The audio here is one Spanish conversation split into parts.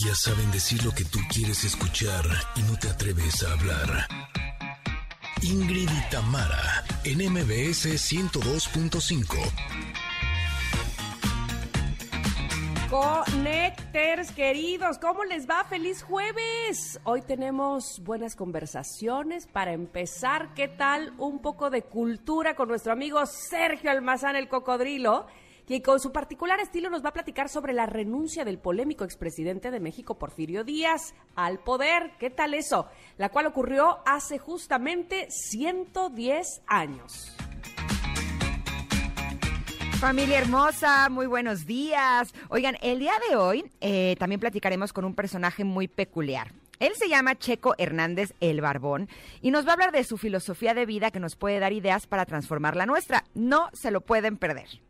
Ellas saben decir lo que tú quieres escuchar y no te atreves a hablar. Ingrid y Tamara, en MBS 102.5. Connecters queridos, ¿cómo les va? Feliz jueves. Hoy tenemos buenas conversaciones para empezar. ¿Qué tal? Un poco de cultura con nuestro amigo Sergio Almazán el Cocodrilo quien con su particular estilo nos va a platicar sobre la renuncia del polémico expresidente de México, Porfirio Díaz, al poder. ¿Qué tal eso? La cual ocurrió hace justamente 110 años. Familia hermosa, muy buenos días. Oigan, el día de hoy eh, también platicaremos con un personaje muy peculiar. Él se llama Checo Hernández el Barbón y nos va a hablar de su filosofía de vida que nos puede dar ideas para transformar la nuestra. No se lo pueden perder.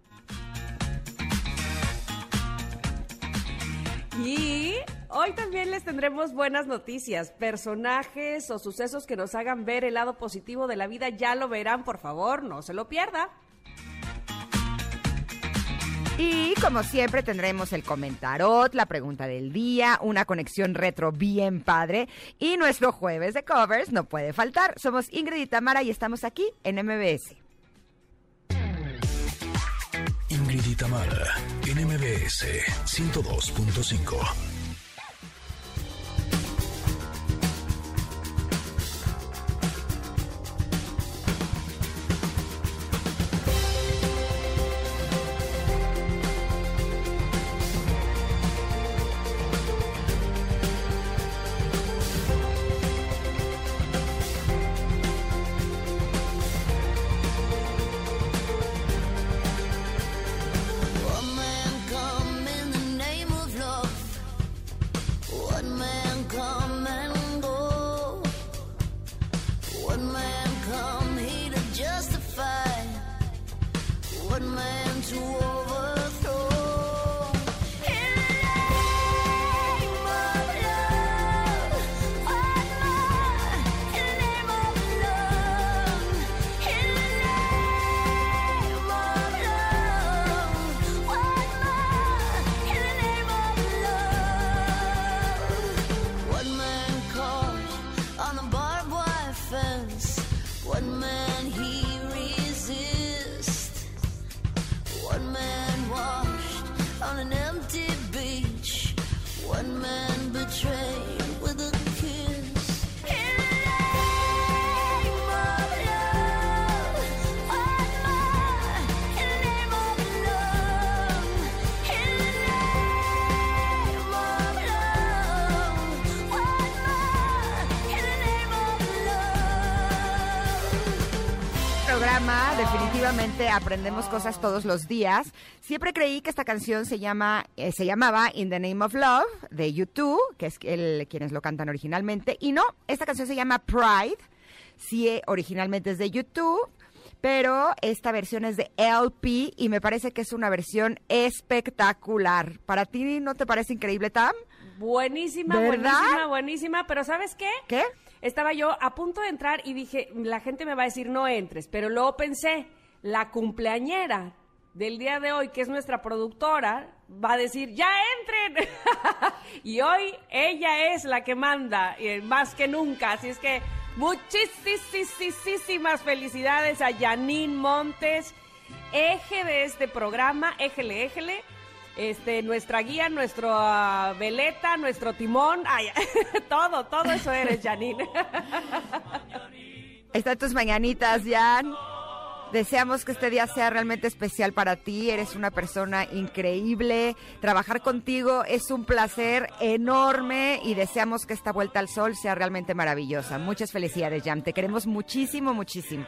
Y hoy también les tendremos buenas noticias, personajes o sucesos que nos hagan ver el lado positivo de la vida, ya lo verán, por favor, no se lo pierda. Y como siempre tendremos el comentarot, la pregunta del día, una conexión retro bien padre y nuestro jueves de covers no puede faltar. Somos Ingrid y Tamara y estamos aquí en MBS. Ingrid y Tamara, en MBS 102.5. One man betrayed. Definitivamente aprendemos cosas todos los días. Siempre creí que esta canción se llama, eh, se llamaba In the Name of Love de YouTube, que es el, quienes lo cantan originalmente. Y no, esta canción se llama Pride. Sí, eh, originalmente es de YouTube pero esta versión es de LP y me parece que es una versión espectacular. ¿Para ti no te parece increíble, Tam? Buenísima, buenísima, buenísima, pero ¿sabes qué? ¿Qué? Estaba yo a punto de entrar y dije, la gente me va a decir no entres, pero luego pensé, la cumpleañera del día de hoy, que es nuestra productora, va a decir, ya entren. y hoy ella es la que manda, más que nunca. Así es que muchísimas felicidades a Janine Montes, eje de este programa, éjele, éjele este, nuestra guía, nuestro uh, veleta, nuestro timón, ay, todo, todo eso eres, Janine. Están tus mañanitas, Jan. Deseamos que este día sea realmente especial para ti. Eres una persona increíble. Trabajar contigo es un placer enorme y deseamos que esta vuelta al sol sea realmente maravillosa. Muchas felicidades, Jan. Te queremos muchísimo, muchísimo.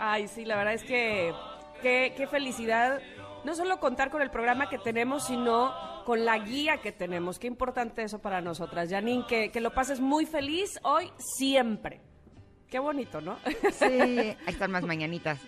Ay, sí, la verdad es que qué, qué felicidad no solo contar con el programa que tenemos, sino con la guía que tenemos. Qué importante eso para nosotras. Janine, que, que lo pases muy feliz hoy, siempre. Qué bonito, ¿no? Sí, ahí están más mañanitas.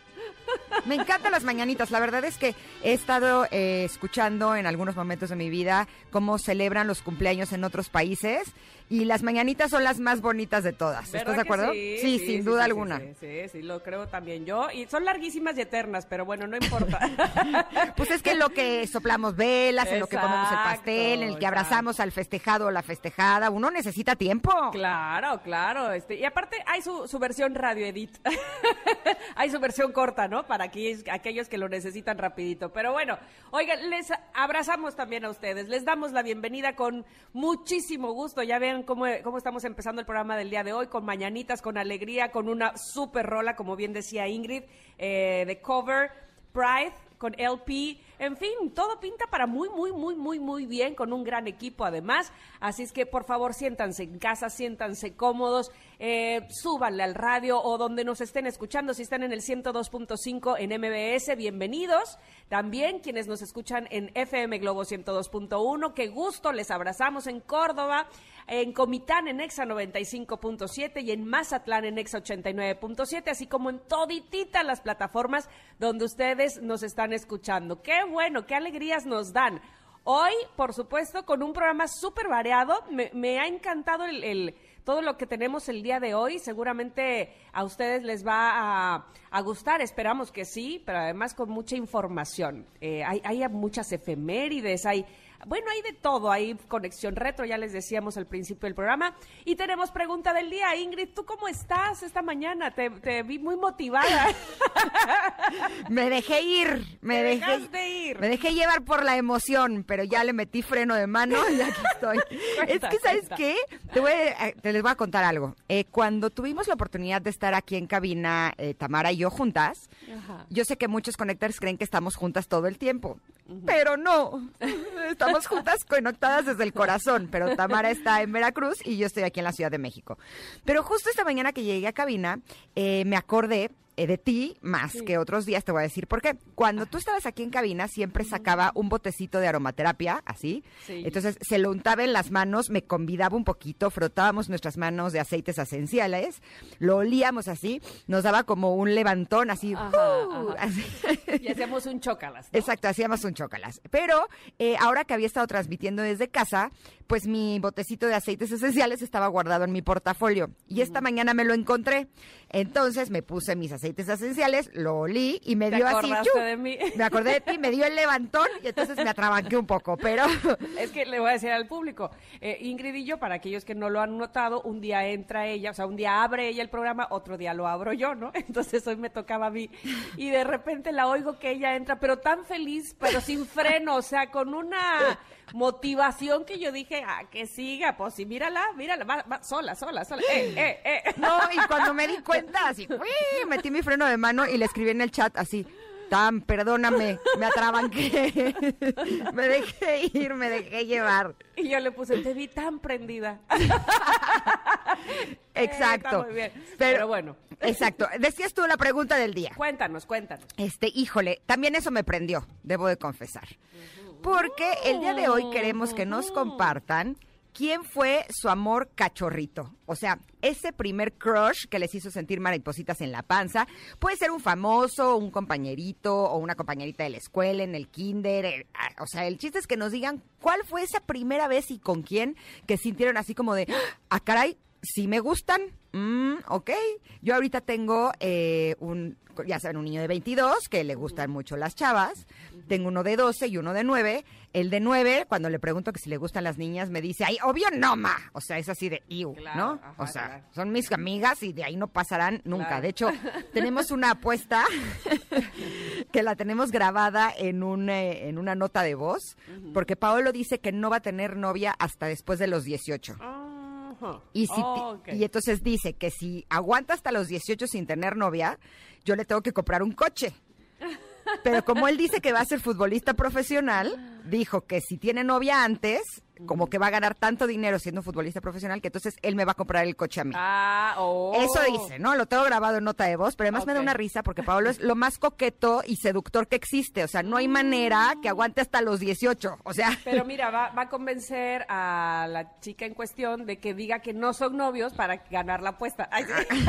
Me encantan las mañanitas. La verdad es que he estado eh, escuchando en algunos momentos de mi vida cómo celebran los cumpleaños en otros países y las mañanitas son las más bonitas de todas. ¿Estás de acuerdo? Sí, sin duda alguna. Sí, sí, lo creo también yo. Y son larguísimas y eternas, pero bueno, no importa. pues es que en lo que soplamos velas, en lo que comemos el pastel, en el que abrazamos al festejado o la festejada, uno necesita tiempo. Claro, claro. Este, y aparte hay su, su versión radio edit. hay su versión corta, ¿no? Para aquellos que lo necesitan rapidito. Pero bueno, oigan, les abrazamos también a ustedes. Les damos la bienvenida con muchísimo gusto. Ya ven cómo, estamos empezando el programa del día de hoy, con mañanitas, con alegría, con una super rola, como bien decía Ingrid, eh, de cover, Pride, con LP. En fin, todo pinta para muy, muy, muy, muy, muy bien, con un gran equipo además. Así es que por favor siéntanse en casa, siéntanse cómodos, eh, súbanle al radio o donde nos estén escuchando. Si están en el 102.5 en MBS, bienvenidos. También quienes nos escuchan en FM Globo 102.1, qué gusto, les abrazamos en Córdoba en Comitán en Exa 95.7 y en Mazatlán en Exa 89.7, así como en toditita las plataformas donde ustedes nos están escuchando. Qué bueno, qué alegrías nos dan. Hoy, por supuesto, con un programa súper variado, me, ha encantado el, todo lo que tenemos el día de hoy. Seguramente a ustedes les va a, gustar, esperamos que sí, pero además con mucha información. Eh, hay, hay muchas efemérides, hay bueno, hay de todo, hay conexión retro, ya les decíamos al principio del programa. Y tenemos pregunta del día. Ingrid, ¿tú cómo estás esta mañana? Te, vi muy motivada. me dejé ir, me dejé ir. Me dejé llevar por la emoción, pero ya le metí freno de mano y aquí estoy. es que, ¿sabes qué? Te, voy eh, te les voy a contar algo. Eh, cuando tuvimos la oportunidad de estar aquí en cabina, eh, Tamara y yo juntas, yo sé que muchos conectores creen que estamos juntas todo el tiempo, pero no. Estamos juntas conectadas desde el corazón, pero Tamara está en Veracruz y yo estoy aquí en la Ciudad de México. Pero justo esta mañana que llegué a cabina, eh, me acordé de ti más que otros días, te voy a decir por qué. Cuando tú estabas aquí en cabina, siempre sacaba un botecito de aromaterapia, así. Entonces se lo untaba en las manos, me convidaba un poquito, frotábamos nuestras manos de aceites esenciales, lo olíamos así, nos daba como un levantón, así. Uh, y hacíamos un chócalas. Exacto, hacíamos un chócalas. Pero eh, ahora que había estado transmitiendo desde casa, pues mi botecito de aceites esenciales estaba guardado en mi portafolio. Y esta mañana me lo encontré. Entonces me puse mis aceites esenciales, lo olí y me dio así. de mí? Me acordé de ti, me dio el levantón y entonces me atrabanqué un poco, pero. Es que le voy a decir al público, eh, Ingrid y yo, para aquellos que no lo han notado, un día entra ella, o sea, un día abre ella el programa, otro día lo abro yo, ¿no? Entonces hoy me tocaba a mí. Y de repente la oigo que ella entra, pero tan feliz, pero sin freno, o sea, con una motivación que yo dije, ah, que siga, pues sí, mírala, mírala, va, sola, sola, sola. Eh, eh, eh. No, y cuando me di cuenta, así, uy, metí mi freno de mano y le escribí en el chat así, Tam, perdóname, me atrabanqué. me dejé ir, me dejé llevar. Y yo le puse, te vi tan prendida. Exacto. muy bien. Pero, bueno. Exacto. Decías tú la pregunta del día. Cuéntanos, cuéntanos. Este, híjole, también eso me prendió, debo de confesar. Porque el día de hoy queremos que nos compartan quién fue su amor cachorrito. O sea, ese primer crush que les hizo sentir maripositas en la panza. Puede ser un famoso, un compañerito o una compañerita de la escuela, en el kinder. Eh, ah, o sea, el chiste es que nos digan cuál fue esa primera vez y con quién que sintieron así como de, ah, caray, sí me gustan. Mm, ok. Yo ahorita tengo eh, un, ya saben, un niño de 22 que le gustan mucho las chavas. Tengo uno de 12 y uno de 9. El de 9, cuando le pregunto que si le gustan las niñas, me dice, ay, obvio no, ma. O sea, es así de, iu, ¿no? o sea, son mis amigas y de ahí no pasarán nunca. De hecho, tenemos una apuesta que la tenemos grabada en, un, eh, en una nota de voz, porque Paolo dice que no va a tener novia hasta después de los 18. Y, si y entonces dice que si aguanta hasta los 18 sin tener novia, yo le tengo que comprar un coche. Pero como él dice que va a ser futbolista profesional, dijo que si tiene novia antes, como que va a ganar tanto dinero siendo futbolista profesional que entonces él me va a comprar el coche a mí. Ah, oh. Eso dice, ¿no? Lo tengo grabado en nota de voz, pero además me da una risa porque Pablo es lo más coqueto y seductor que existe. O sea, no hay manera que aguante hasta los 18. O sea, Pero mira, va, va a convencer a la chica en cuestión de que diga que no son novios para ganar la apuesta. Ay, sí.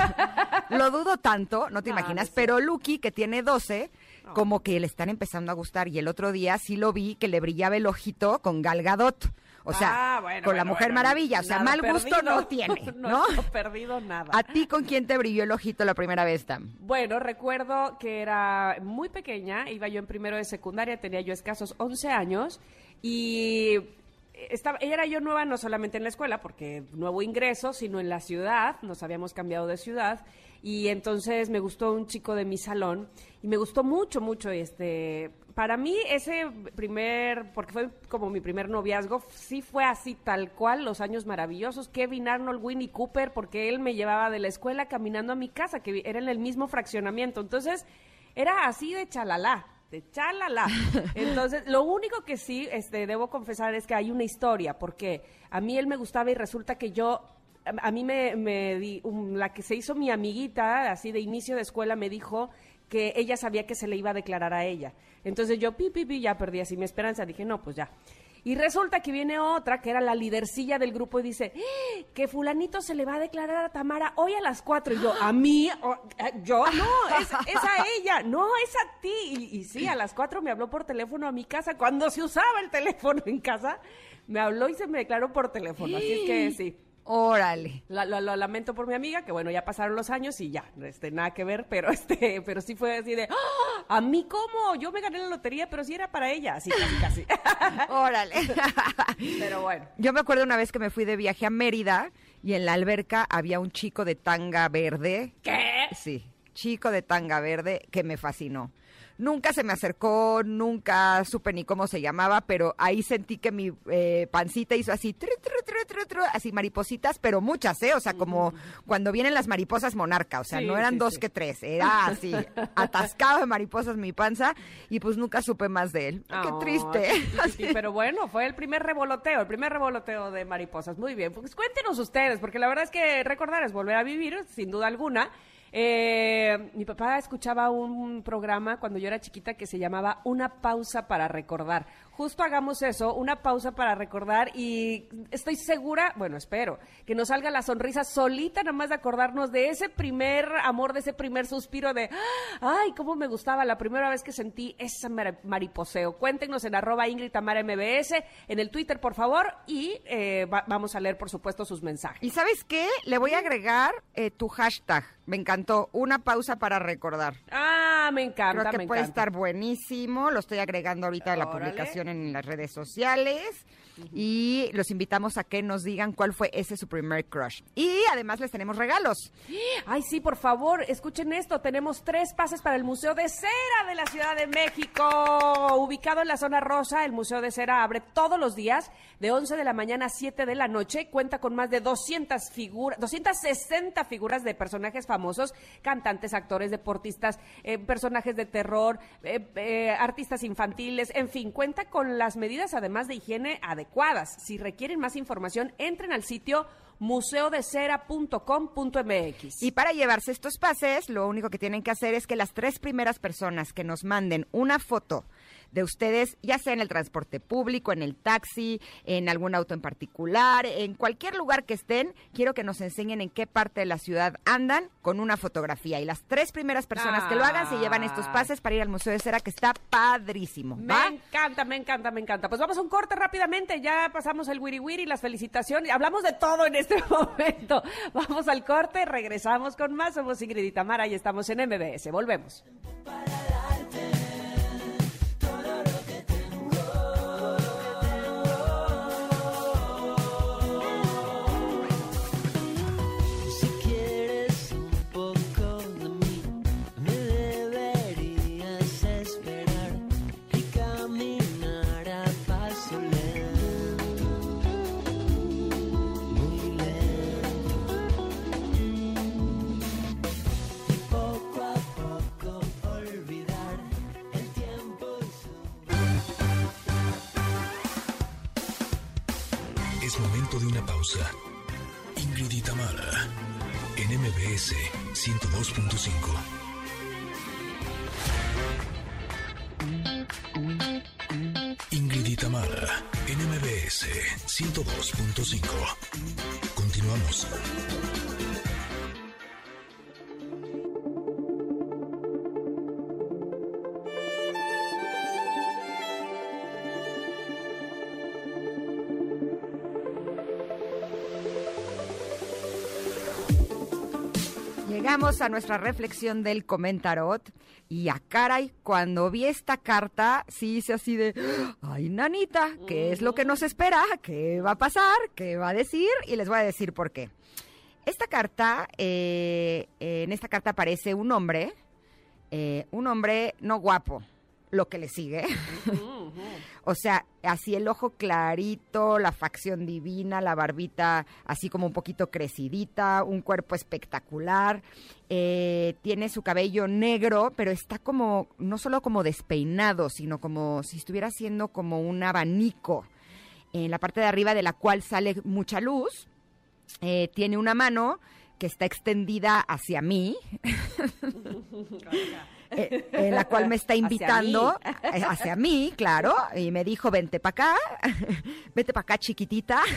lo dudo tanto, no te no imaginas. sé. pero Lucky, que tiene 12, como que le están empezando a gustar. Y el otro día sí lo vi que le brillaba el ojito con Gal Gadot. O sea, Ah, bueno, con la bueno, Mujer bueno, Maravilla. O sea, mal gusto no tiene, no ¿no? perdido nada. ¿A ti con quién te brilló el ojito la primera vez, Tam? Bueno, recuerdo que era muy pequeña, iba yo en primero de secundaria, tenía yo escasos 11 años y estaba, era yo nueva no solamente en la escuela, porque nuevo ingreso, sino en la ciudad, nos habíamos cambiado de ciudad y entonces me gustó un chico de mi salón y me gustó mucho, mucho este... Para mí ese primer, porque fue como mi primer noviazgo, sí fue así tal cual, los años maravillosos, Kevin Arnold, Winnie Cooper, porque él me llevaba de la escuela caminando a mi casa, que era en el mismo fraccionamiento. Entonces, era así de chalala, de chalala. Entonces, lo único que sí, este, debo confesar es que hay una historia, porque a mí él me gustaba y resulta que yo, a, mí me, di, um, la que se hizo mi amiguita, así de inicio de escuela, me dijo que ella sabía que se le iba a declarar a ella. Entonces yo, pi, pi, pi, ya perdí así mi esperanza. Dije, no, pues ya. Y resulta que viene otra, que era la lidercilla del grupo, y dice, "¡Ah! que fulanito se le va a declarar a Tamara hoy a las cuatro. Y yo, ¿a mí? Eh, ¿Yo? No, es, a ella. No, es a ti. Y, y sí, a las cuatro me habló por teléfono a mi casa. Cuando se usaba el teléfono en casa, me habló y se me declaró por teléfono. Así es que sí. Órale. La- Lo, lamento por mi amiga, que bueno, ya pasaron los años y ya, este, nada que ver, pero este, pero sí fue así de, ¡Ah! ¿a mí cómo? Yo me gané la lotería, pero sí era para ella, así casi, casi. Órale. pero bueno. Yo me acuerdo una vez que me fui de viaje a Mérida y en la alberca había un chico de tanga verde. ¿Qué? Sí, chico de tanga verde que me fascinó. Nunca se me acercó, nunca supe ni cómo se llamaba, pero ahí sentí que mi eh, pancita hizo así, tru, tru, tru, tru, tru, así maripositas, pero muchas, ¿eh? O sea, como cuando vienen las mariposas monarca, o sea, Sí, no eran sí, dos sí. que tres, era así, atascado de mariposas mi panza y pues nunca supe más de él. Qué triste. pero bueno, fue el primer revoloteo, el primer revoloteo de mariposas. Muy bien, pues cuéntenos ustedes, porque la verdad es que recordar es volver a vivir, sin duda alguna. Eh, mi papá escuchaba un programa cuando yo era chiquita que se llamaba Una pausa para recordar. Justo hagamos eso, una pausa para recordar y estoy segura, bueno, espero, que nos salga la sonrisa solita nada más de acordarnos de ese primer amor, de ese primer suspiro de, ay, cómo me gustaba la primera vez que sentí ese mar- mariposeo. Cuéntenos en arroba Ingrid Tamara MBS, en el Twitter, por favor, y eh, va- vamos a leer, por supuesto, sus mensajes. ¿Y sabes qué? Le voy a agregar eh, tu hashtag. Me encantó. Una pausa para recordar. Ah, me encanta, Creo que me puede encanta. estar buenísimo. Lo estoy agregando ahorita a la Órale. publicación en las redes sociales. Y los invitamos a que nos digan cuál fue ese su primer crush. Y además les tenemos regalos. Ay, sí, por favor, escuchen esto. Tenemos tres pases para el Museo de Cera de la Ciudad de México. Ubicado en la zona rosa, el Museo de Cera abre todos los días de 11 de la mañana a 7 de la noche. Cuenta con más de 200 figuras, 260 figuras de personajes famosos, cantantes, actores, deportistas, eh, personajes de terror, eh, eh, artistas infantiles, en fin, cuenta con las medidas además de higiene adecuadas. Si requieren más información, entren al sitio museodecera.com.mx. Y para llevarse estos pases, lo único que tienen que hacer es que las tres primeras personas que nos manden una foto de ustedes, ya sea en el transporte público, en el taxi, en algún auto en particular, en cualquier lugar que estén, quiero que nos enseñen en qué parte de la ciudad andan con una fotografía. Y las tres primeras personas que lo hagan se llevan estos Ay. pases para ir al Museo de Cera, que está padrísimo. Me encanta, me encanta, me encanta. Pues vamos a un corte rápidamente. Ya pasamos el wiri wiri, las felicitaciones. Hablamos de todo en este momento. Vamos al corte, regresamos con más. Somos Ingrid y Tamara y estamos en MBS. Volvemos. Pausa. Ingrid en MBS 102.5. Llegamos a nuestra reflexión del comentarot y a caray, cuando vi esta carta, sí hice así de, ay nanita, ¿qué es lo que nos espera? ¿Qué va a pasar? ¿Qué va a decir? Y les voy a decir por qué. Esta carta, eh, en esta carta aparece un hombre, eh, un hombre no guapo, lo que le sigue. O sea, así el ojo clarito, la facción divina, la barbita así como un poquito crecidita, un cuerpo espectacular. eh, tiene su cabello negro, pero está como, no solo como despeinado, sino como si estuviera haciendo como un abanico en la parte de arriba de la cual sale mucha luz. Eh, tiene una mano que está extendida hacia mí, eh, en la cual me está Hacia invitando eh, hacia mí, claro, y me dijo, vente para acá, vete para acá chiquitita.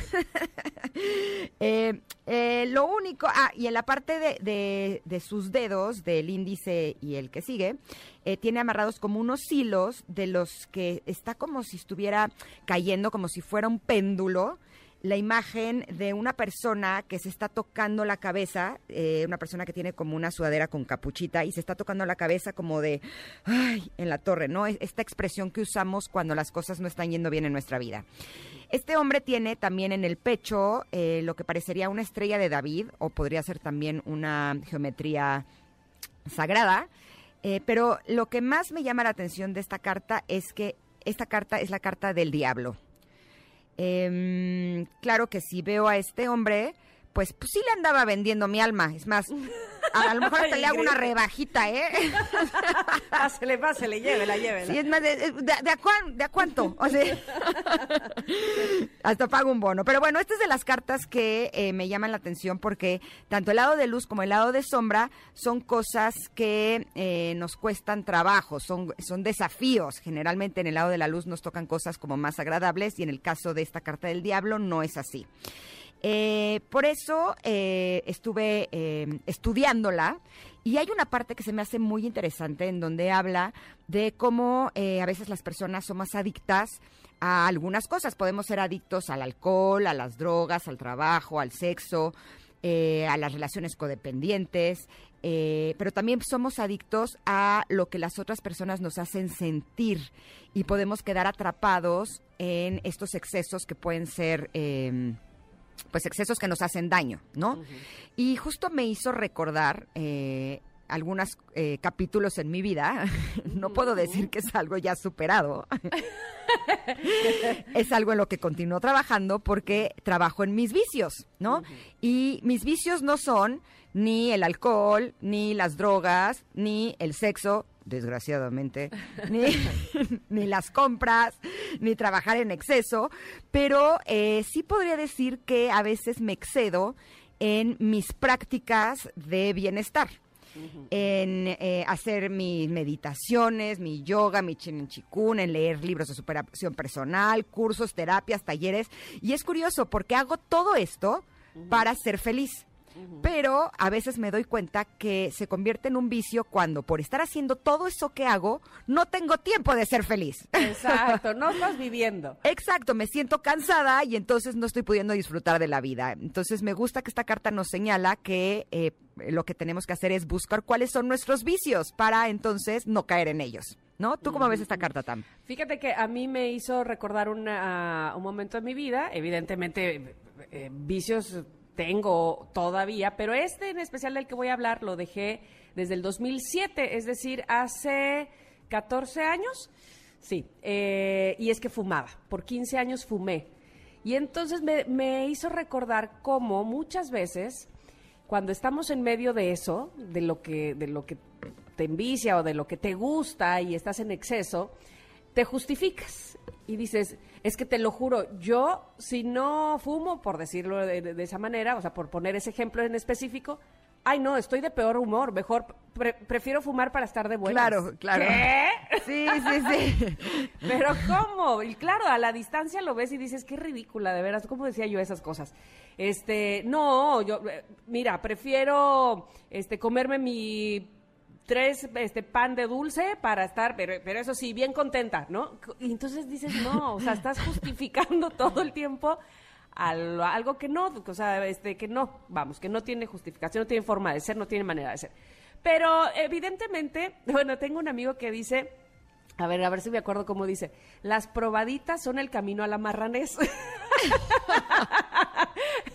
Eh, eh, lo único, ah, y en la parte de, de- de sus dedos, del índice y el que sigue, eh, tiene amarrados como unos hilos de los que está como si estuviera cayendo, como si fuera un péndulo la imagen de una persona que se está tocando la cabeza, eh, una persona que tiene como una sudadera con capuchita y se está tocando la cabeza como de, ay, en la torre, ¿no? Es- Esta expresión que usamos cuando las cosas no están yendo bien en nuestra vida. Este hombre tiene también en el pecho eh, lo que parecería una estrella de David o podría ser también una geometría sagrada. Eh, pero lo que más me llama la atención de esta carta es que esta carta es la carta del diablo. Em, claro que si veo a este hombre, pues, pues sí le andaba vendiendo mi alma. Es más, a, lo mejor hasta le hago una rebajita, ¿eh? Pásele, pásele, llévela, llévela. Sí, es más, de, de- de a, cuán- de a cuánto? O sea, hasta pago un bono. Pero bueno, esta es de las cartas que eh, me llaman la atención porque tanto el lado de luz como el lado de sombra son cosas que eh, nos cuestan trabajo, son, son desafíos. Generalmente en el lado de la luz nos tocan cosas como más agradables y en el caso de esta carta del diablo no es así. Eh, por eso eh, estuve eh, estudiándola y hay una parte que se me hace muy interesante en donde habla de cómo eh, a veces las personas son más adictas a algunas cosas. Podemos ser adictos al alcohol, a las drogas, al trabajo, al sexo, eh, a las relaciones codependientes, pero también somos adictos a lo que las otras personas nos hacen sentir y podemos quedar atrapados en estos excesos que pueden ser... em, pues excesos que nos hacen daño, ¿no? Y justo me hizo recordar eh, algunos eh, capítulos en mi vida. no puedo decir que es algo ya superado. es algo en lo que continúo trabajando porque trabajo en mis vicios, ¿no? Y mis vicios no son ni el alcohol, ni las drogas, ni el sexo, desgraciadamente, ni, ni las compras, ni trabajar en exceso, pero eh, sí podría decir que a veces me excedo en mis prácticas de bienestar en eh, hacer mis meditaciones, mi yoga, mi chin chikun, en leer libros de superación personal, cursos, terapias, talleres. Y es curioso porque hago todo esto para ser feliz. Pero a veces me doy cuenta que se convierte en un vicio cuando por estar haciendo todo eso que hago, no tengo tiempo de ser feliz. Exacto, no estás viviendo. Exacto, me siento cansada y entonces no estoy pudiendo disfrutar de la vida. Entonces me gusta que esta carta nos señala que eh, lo que tenemos que hacer es buscar cuáles son nuestros vicios para entonces no caer en ellos. ¿No? ¿Tú cómo ves esta carta, Tam? Fíjate que a mí me hizo recordar una- un momento en mi vida, evidentemente eh, vicios tengo todavía, pero este en especial del que voy a hablar lo dejé desde el 2007, es decir, hace 14 años. Sí, eh, y es que fumaba, por 15 años fumé. Y entonces me, me hizo recordar cómo muchas veces cuando estamos en medio de eso, de lo que, de lo que te envicia o de lo que te gusta y estás en exceso, te justificas y dices, es que te lo juro, yo si no fumo, por decirlo de, esa manera, o sea, por poner ese ejemplo en específico, ay no, estoy de peor humor, mejor pre- prefiero fumar para estar de buenas. Claro, claro. ¿Qué? Sí, sí, sí. Pero ¿cómo? Y claro, a la distancia lo ves y dices, qué ridícula, de veras, ¿cómo decía yo esas cosas? Este, no, yo, eh, mira, prefiero este, comerme mi tres este pan de dulce para estar, pero, pero eso sí, bien contenta, ¿no? Y entonces dices, no, o sea, estás justificando todo el tiempo al- algo que no, o sea, este, que no, vamos, que no tiene justificación, no tiene forma de ser, no tiene manera de ser. Pero evidentemente, bueno, tengo un amigo que dice, a ver, a ver si me acuerdo cómo dice, las probaditas son el camino a la marranés.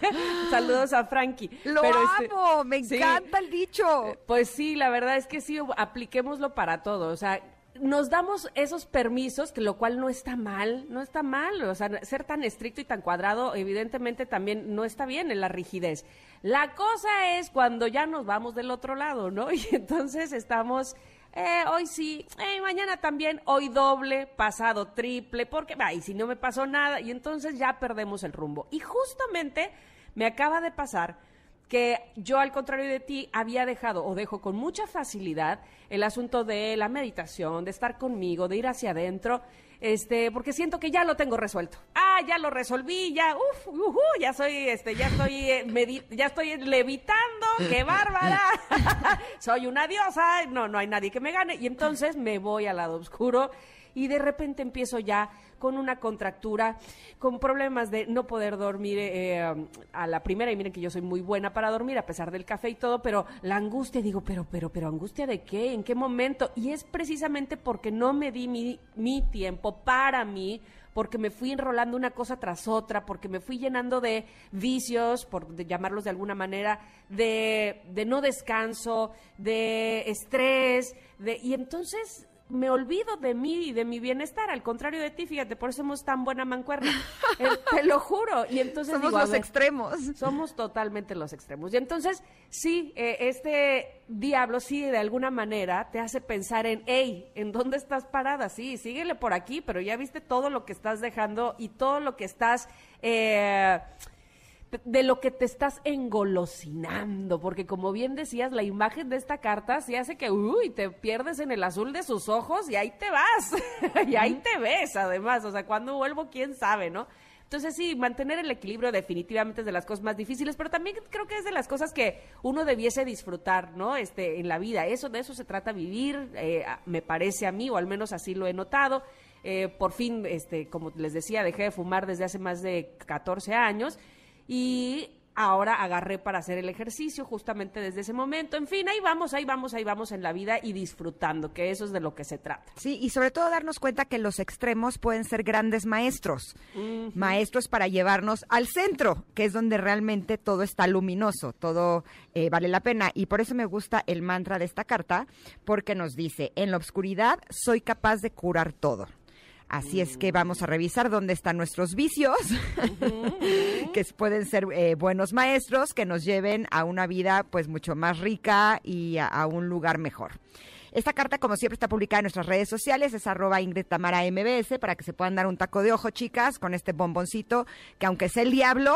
Saludos a Frankie. Lo Pero, este, amo, me sí, encanta el dicho. pues sí, la verdad es que sí, apliquémoslo para todo. O sea, nos damos esos permisos, que lo cual no está mal, no está mal. O sea, ser tan estricto y tan cuadrado, evidentemente también no está bien en la rigidez. La cosa es cuando ya nos vamos del otro lado, ¿no? Y entonces estamos. eh, hoy sí, eh, mañana también, hoy doble, pasado triple, porque, si no me pasó nada, y entonces ya perdemos el rumbo. Y justamente me acaba de pasar que yo, al contrario de ti, había dejado o dejo con mucha facilidad el asunto de la meditación, de estar conmigo, de ir hacia adentro, este, porque siento que ya lo tengo resuelto. Ah, ya lo resolví, ya, uff, ujú, ya soy, este, ya estoy, eh, ya estoy levitando, qué bárbara, soy una diosa, no, no hay nadie que me gane, y entonces me voy al lado oscuro y de repente empiezo ya con una contractura, con problemas de no poder dormir eh, a la primera, y miren que yo soy muy buena para dormir a pesar del café y todo, pero la angustia, digo, pero, pero, pero, angustia de qué, en qué momento, y es precisamente porque no me di mi, mi tiempo para mí, porque me fui enrolando una cosa tras otra, porque me fui llenando de vicios, por llamarlos de alguna manera, de, de no descanso, de estrés, de, y entonces me olvido de mí y de mi bienestar, al contrario de ti, fíjate, por eso somos tan buena mancuerna, Eh, te lo juro, y entonces Somos digo, los ver, extremos. somos totalmente los extremos. Y entonces, sí, eh, este diablo sí de alguna manera te hace pensar en, hey, ¿en dónde estás parada? Sí, síguele por aquí, pero ya viste todo lo que estás dejando y todo lo que estás... eh, de- lo que te estás engolosinando, porque como bien decías, la imagen de esta carta sí hace que, uy, te pierdes en el azul de sus ojos y ahí te vas, y ahí te ves además, o sea, cuando vuelvo, quién sabe, ¿no? Entonces sí, mantener el equilibrio definitivamente es de las cosas más difíciles, pero también creo que es de las cosas que uno debiese disfrutar, ¿no? Este, en la vida, eso de eso se trata vivir, eh, me parece a mí, o al menos así lo he notado. Eh, por fin, este, como les decía, dejé de fumar desde hace más de 14 años y ahora agarré para hacer el ejercicio justamente desde ese momento. En fin, ahí vamos, ahí vamos, ahí vamos en la vida y disfrutando, que eso es de lo que se trata. Sí, y sobre todo darnos cuenta que los extremos pueden ser grandes maestros, maestros para llevarnos al centro, que es donde realmente todo está luminoso, todo eh, vale la pena. Y por eso me gusta el mantra de esta carta, porque nos dice, en la oscuridad soy capaz de curar todo. Así es que vamos a revisar dónde están nuestros vicios, que pueden ser eh, buenos maestros que nos lleven a una vida pues mucho más rica y a, a un lugar mejor. Esta carta, como siempre, está publicada en nuestras redes sociales, es arroba Ingrid Tamara MBS, para que se puedan dar un taco de ojo, chicas, con este bomboncito, que aunque sea el diablo,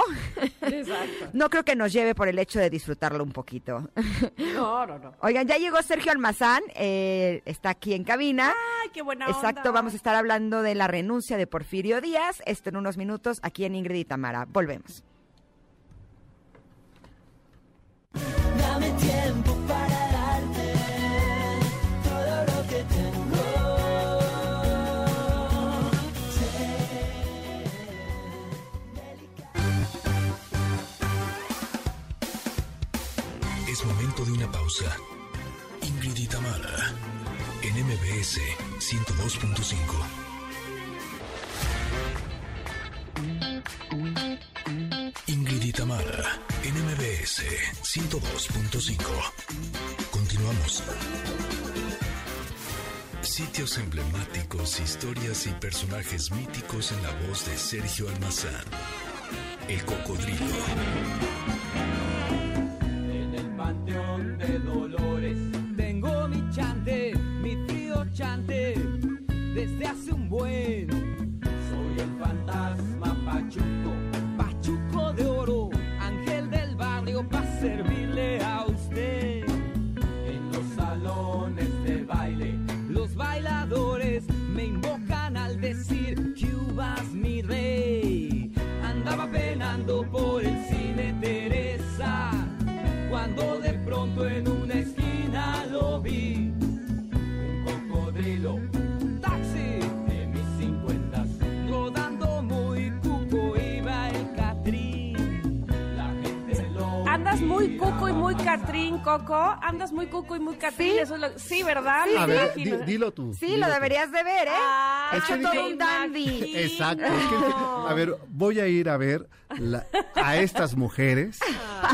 no creo que nos lleve por el hecho de disfrutarlo un poquito. No, no, no. Oigan, ya llegó Sergio Almazán, eh, está aquí en cabina. Ay, qué buena onda. Exacto, vamos a estar hablando de la renuncia de Porfirio Díaz, esto en unos minutos, aquí en Ingrid y Tamara. Volvemos. Una pausa. Ingrid Tamara, en MBS 102.5. Ingrid Tamara, en MBS 102.5. Continuamos. Sitios emblemáticos, historias y personajes míticos en la voz de Sergio Almazán. El cocodrilo. En el panteón de Dolores muy cuco y muy catrín, Coco. Andas muy cuco y muy catrín. ¿Sí? Eso es lo- sí, ¿verdad? Sí, A Me ver, imagino. di- dilo tú. Sí, dilo lo tú. deberías de ver, ¿eh? Ah, Es que todo un dandy. Exacto. es que- a ver, voy a ir a ver la- a estas mujeres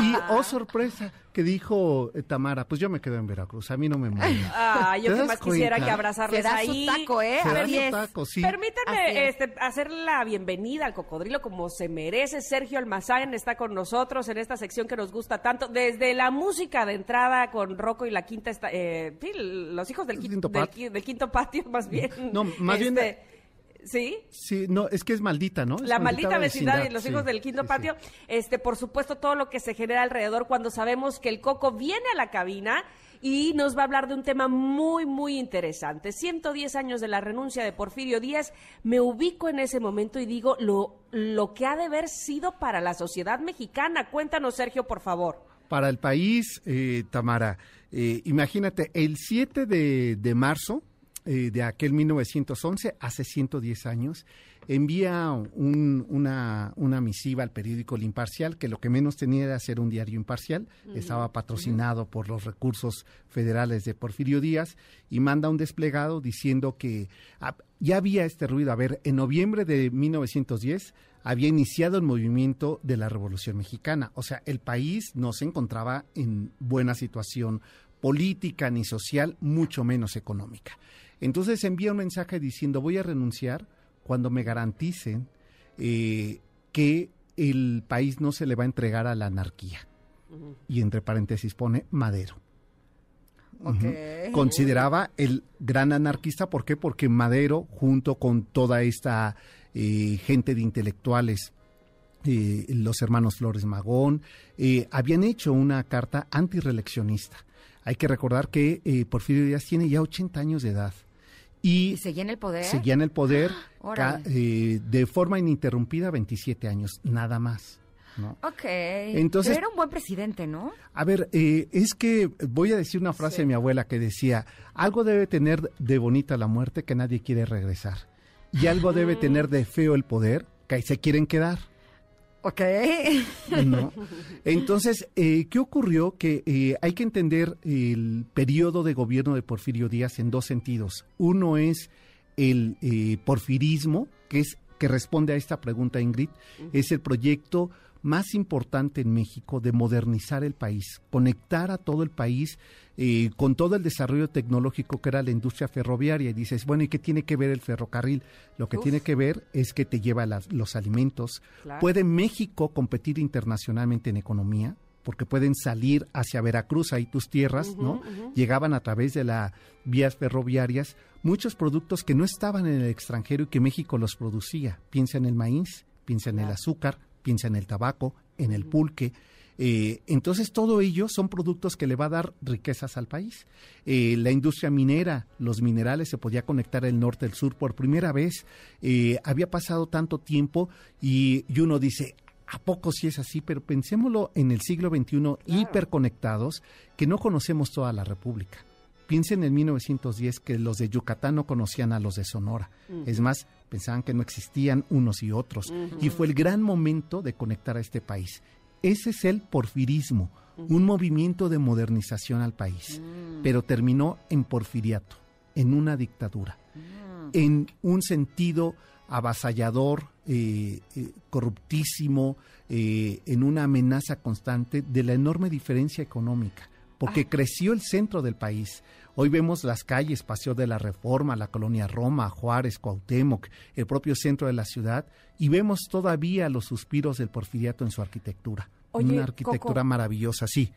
y, oh sorpresa, que dijo eh, Tamara, pues yo me quedo en Veracruz, a mí no me mueven. Ah, yo ¿Te que más quisiera que abrazarles Se da su ahí. taco, ¿eh? Da Así su es. taco, sí. Permítanme es. este, hacer la bienvenida al cocodrilo como se merece. Sergio Almazán está con nosotros en esta sección que nos gusta tanto. Desde la música de entrada con Rocco y la quinta, esta- eh, los hijos del, El qui- quinto del patio. qui- del quinto patio, más bien. No, más bien- Este, ¿Sí? Sí, no, es que es maldita, ¿no? Es La maldita vecindad y los sí, hijos del quinto sí, sí. patio. Este, por supuesto, todo lo que se genera alrededor cuando sabemos que el Coco viene a la cabina y nos va a hablar de un tema muy, muy interesante. 110 años de la renuncia de Porfirio Díaz. Me ubico en ese momento y digo lo, lo que ha de haber sido para la sociedad mexicana. Cuéntanos, Sergio, por favor. Para el país, eh, Tamara, eh, imagínate, el 7 de, de marzo eh, de aquel 1911, hace 110 años, envía un- una, una misiva al periódico El Imparcial, que lo que menos tenía era ser un diario imparcial, estaba patrocinado por los recursos federales de Porfirio Díaz, y manda un desplegado diciendo que ya había este ruido. A ver, en noviembre de 1910 había iniciado el movimiento de la Revolución Mexicana. O sea, el país no se encontraba en buena situación política ni social, mucho menos económica. Entonces envía un mensaje diciendo voy a renunciar cuando me garanticen eh, que el país no se le va a entregar a la anarquía. Y entre paréntesis pone Madero. Consideraba el gran anarquista, ¿por qué? Porque Madero, junto con toda esta eh, gente de intelectuales, eh, los hermanos Flores Magón, eh, habían hecho una carta antireeleccionista. Hay que recordar que eh, Porfirio Díaz tiene ya 80 años de edad y ¿Y seguía en el poder? seguía en el poder ca- eh, de forma ininterrumpida 27 años, nada más. ¿no? Ok. Entonces- Pero era un buen presidente, ¿no? A ver, eh, es que voy a decir una frase de mi abuela que decía, algo debe tener de bonita la muerte que nadie quiere regresar. Y algo debe tener de feo el poder que ahí se quieren quedar. Ok. ¿no? Entonces, eh, ¿qué ocurrió? Que eh, hay que entender el periodo de gobierno de Porfirio Díaz en dos sentidos. Uno es el eh, porfirismo, que es que responde a esta pregunta, Ingrid, es el proyecto más importante en México de modernizar el país, conectar a todo el país eh, con todo el desarrollo tecnológico que era la industria ferroviaria. Y dices, bueno, ¿y qué tiene que ver el ferrocarril? Lo que Uf. tiene que ver es que te lleva las- los alimentos. Claro. ¿Puede México competir internacionalmente en economía? Porque pueden salir hacia Veracruz, ahí tus tierras, ¿no? Llegaban a través de las vías ferroviarias muchos productos que no estaban en el extranjero y que México los producía. Piensa en el maíz, piensa en el azúcar, piensa en el tabaco, en el pulque. Eh, entonces, todo ello son productos que le va a dar riquezas al país. Eh, la industria minera, los minerales, se podía conectar el norte al sur por primera vez. Eh, había pasado tanto tiempo y, y uno dice, ¿a poco sí es así? Pero pensémoslo en el siglo XXI, hiperconectados, que no conocemos toda la República. Piensen en 1910 que los de Yucatán no conocían a los de Sonora. Es más, pensaban que no existían unos y otros. Y fue el gran momento de conectar a este país. Ese es el porfirismo, un movimiento de modernización al país. Pero terminó en porfiriato, en una dictadura, en un sentido avasallador, eh, eh, corruptísimo, eh, en una amenaza constante de la enorme diferencia económica, porque creció el centro del país. Hoy vemos las calles, Paseo de la Reforma, la colonia Roma, Juárez, Cuauhtémoc, el propio centro de la ciudad, y vemos todavía los suspiros del porfiriato en su arquitectura. Oye, Una arquitectura Coco. maravillosa, sí.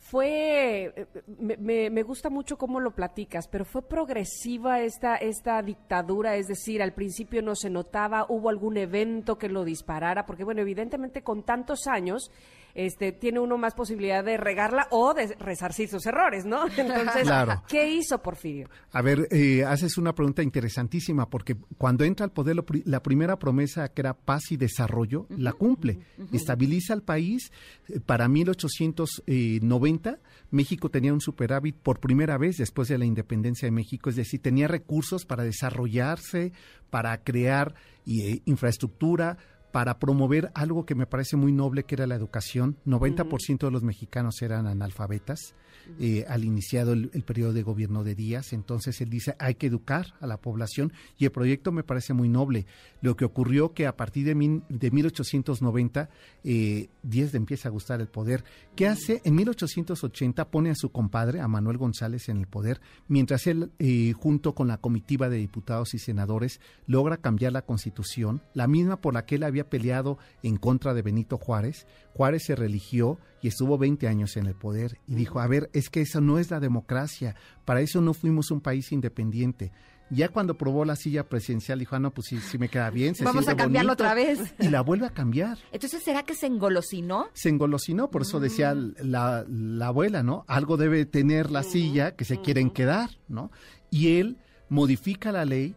Fue, eh, me, me- me gusta mucho cómo lo platicas, pero fue progresiva esta, esta dictadura, es decir, al principio no se notaba, hubo algún evento que lo disparara, porque bueno, evidentemente con tantos años, este, tiene uno más posibilidad de regarla o de resarcir sus errores, ¿no? Entonces, Claro. ¿qué hizo Porfirio? A ver, eh, haces una pregunta interesantísima porque cuando entra al poder lo la primera promesa que era paz y desarrollo la cumple, estabiliza el país. Eh, Para 1890 México tenía un superávit por primera vez después de la independencia de México, es decir, tenía recursos para desarrollarse, para crear eh, infraestructura, para promover algo que me parece muy noble, que era la educación. 90% de los mexicanos eran analfabetas eh, al iniciado el, periodo de gobierno de Díaz. Entonces él dice, hay que educar a la población y el proyecto me parece muy noble. Lo que ocurrió que a partir de, de 1890, eh, Díaz le empieza a gustar el poder. ¿Qué hace? En 1880 pone a su compadre, a Manuel González, en el poder, mientras él, eh, junto con la comitiva de diputados y senadores, logra cambiar la constitución, la misma por la que él había peleado en contra de Benito Juárez. Juárez se religió y estuvo 20 años en el poder y dijo, a ver, es que eso no es la democracia, para eso no fuimos un país independiente. Ya cuando probó la silla presidencial dijo, ah, no, pues sí, sí me queda bien. se Vamos a cambiarlo bonito", otra vez. Y la vuelve a cambiar. Entonces, ¿será que se engolosinó? Se engolosinó, por eso decía la, la abuela, ¿no? Algo debe tener la silla que se quieren quedar, ¿no? Y él modifica la ley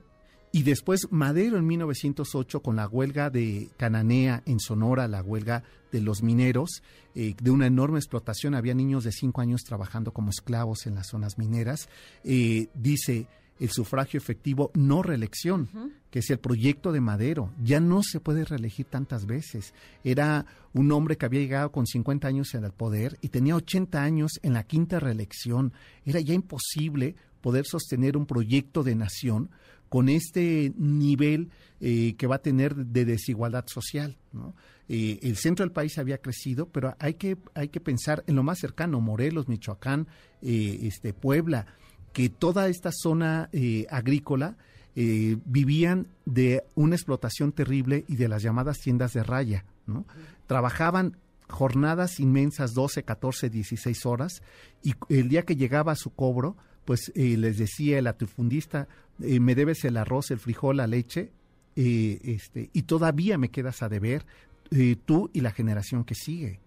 y después Madero en 1908 con la huelga de Cananea en Sonora, la huelga de los mineros, eh, de una enorme explotación, había niños de cinco años trabajando como esclavos en las zonas mineras, eh, dice el sufragio efectivo no reelección, que es el proyecto de Madero. Ya no se puede reelegir tantas veces. Era un hombre que había llegado con 50 años en el poder y tenía 80 años en la quinta reelección. Era ya imposible poder sostener un proyecto de nación con este nivel eh, que va a tener de desigualdad social. ¿no? El centro del país había crecido, pero hay que, hay que pensar en lo más cercano, Morelos, Michoacán, eh, este, Puebla, que toda esta zona eh, agrícola eh, vivían de una explotación terrible y de las llamadas tiendas de raya. ¿no? Trabajaban jornadas inmensas, 12, 14, 16 horas, y el día que llegaba su cobro, pues les decía el latifundista, eh, me debes el arroz, el frijol, la leche, este, y todavía me quedas a deber eh, tú y la generación que sigue.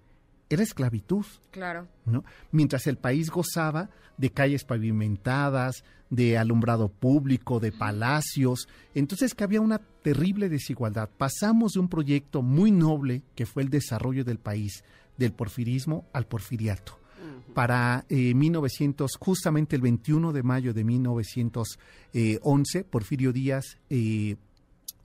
Era esclavitud. Claro. ¿no? Mientras el país gozaba de calles pavimentadas, de alumbrado público, de palacios, entonces que había una terrible desigualdad. Pasamos de un proyecto muy noble que fue el desarrollo del país, del porfirismo al porfiriato. Para eh, 1900, justamente el 21 de mayo de 1911, Porfirio Díaz eh,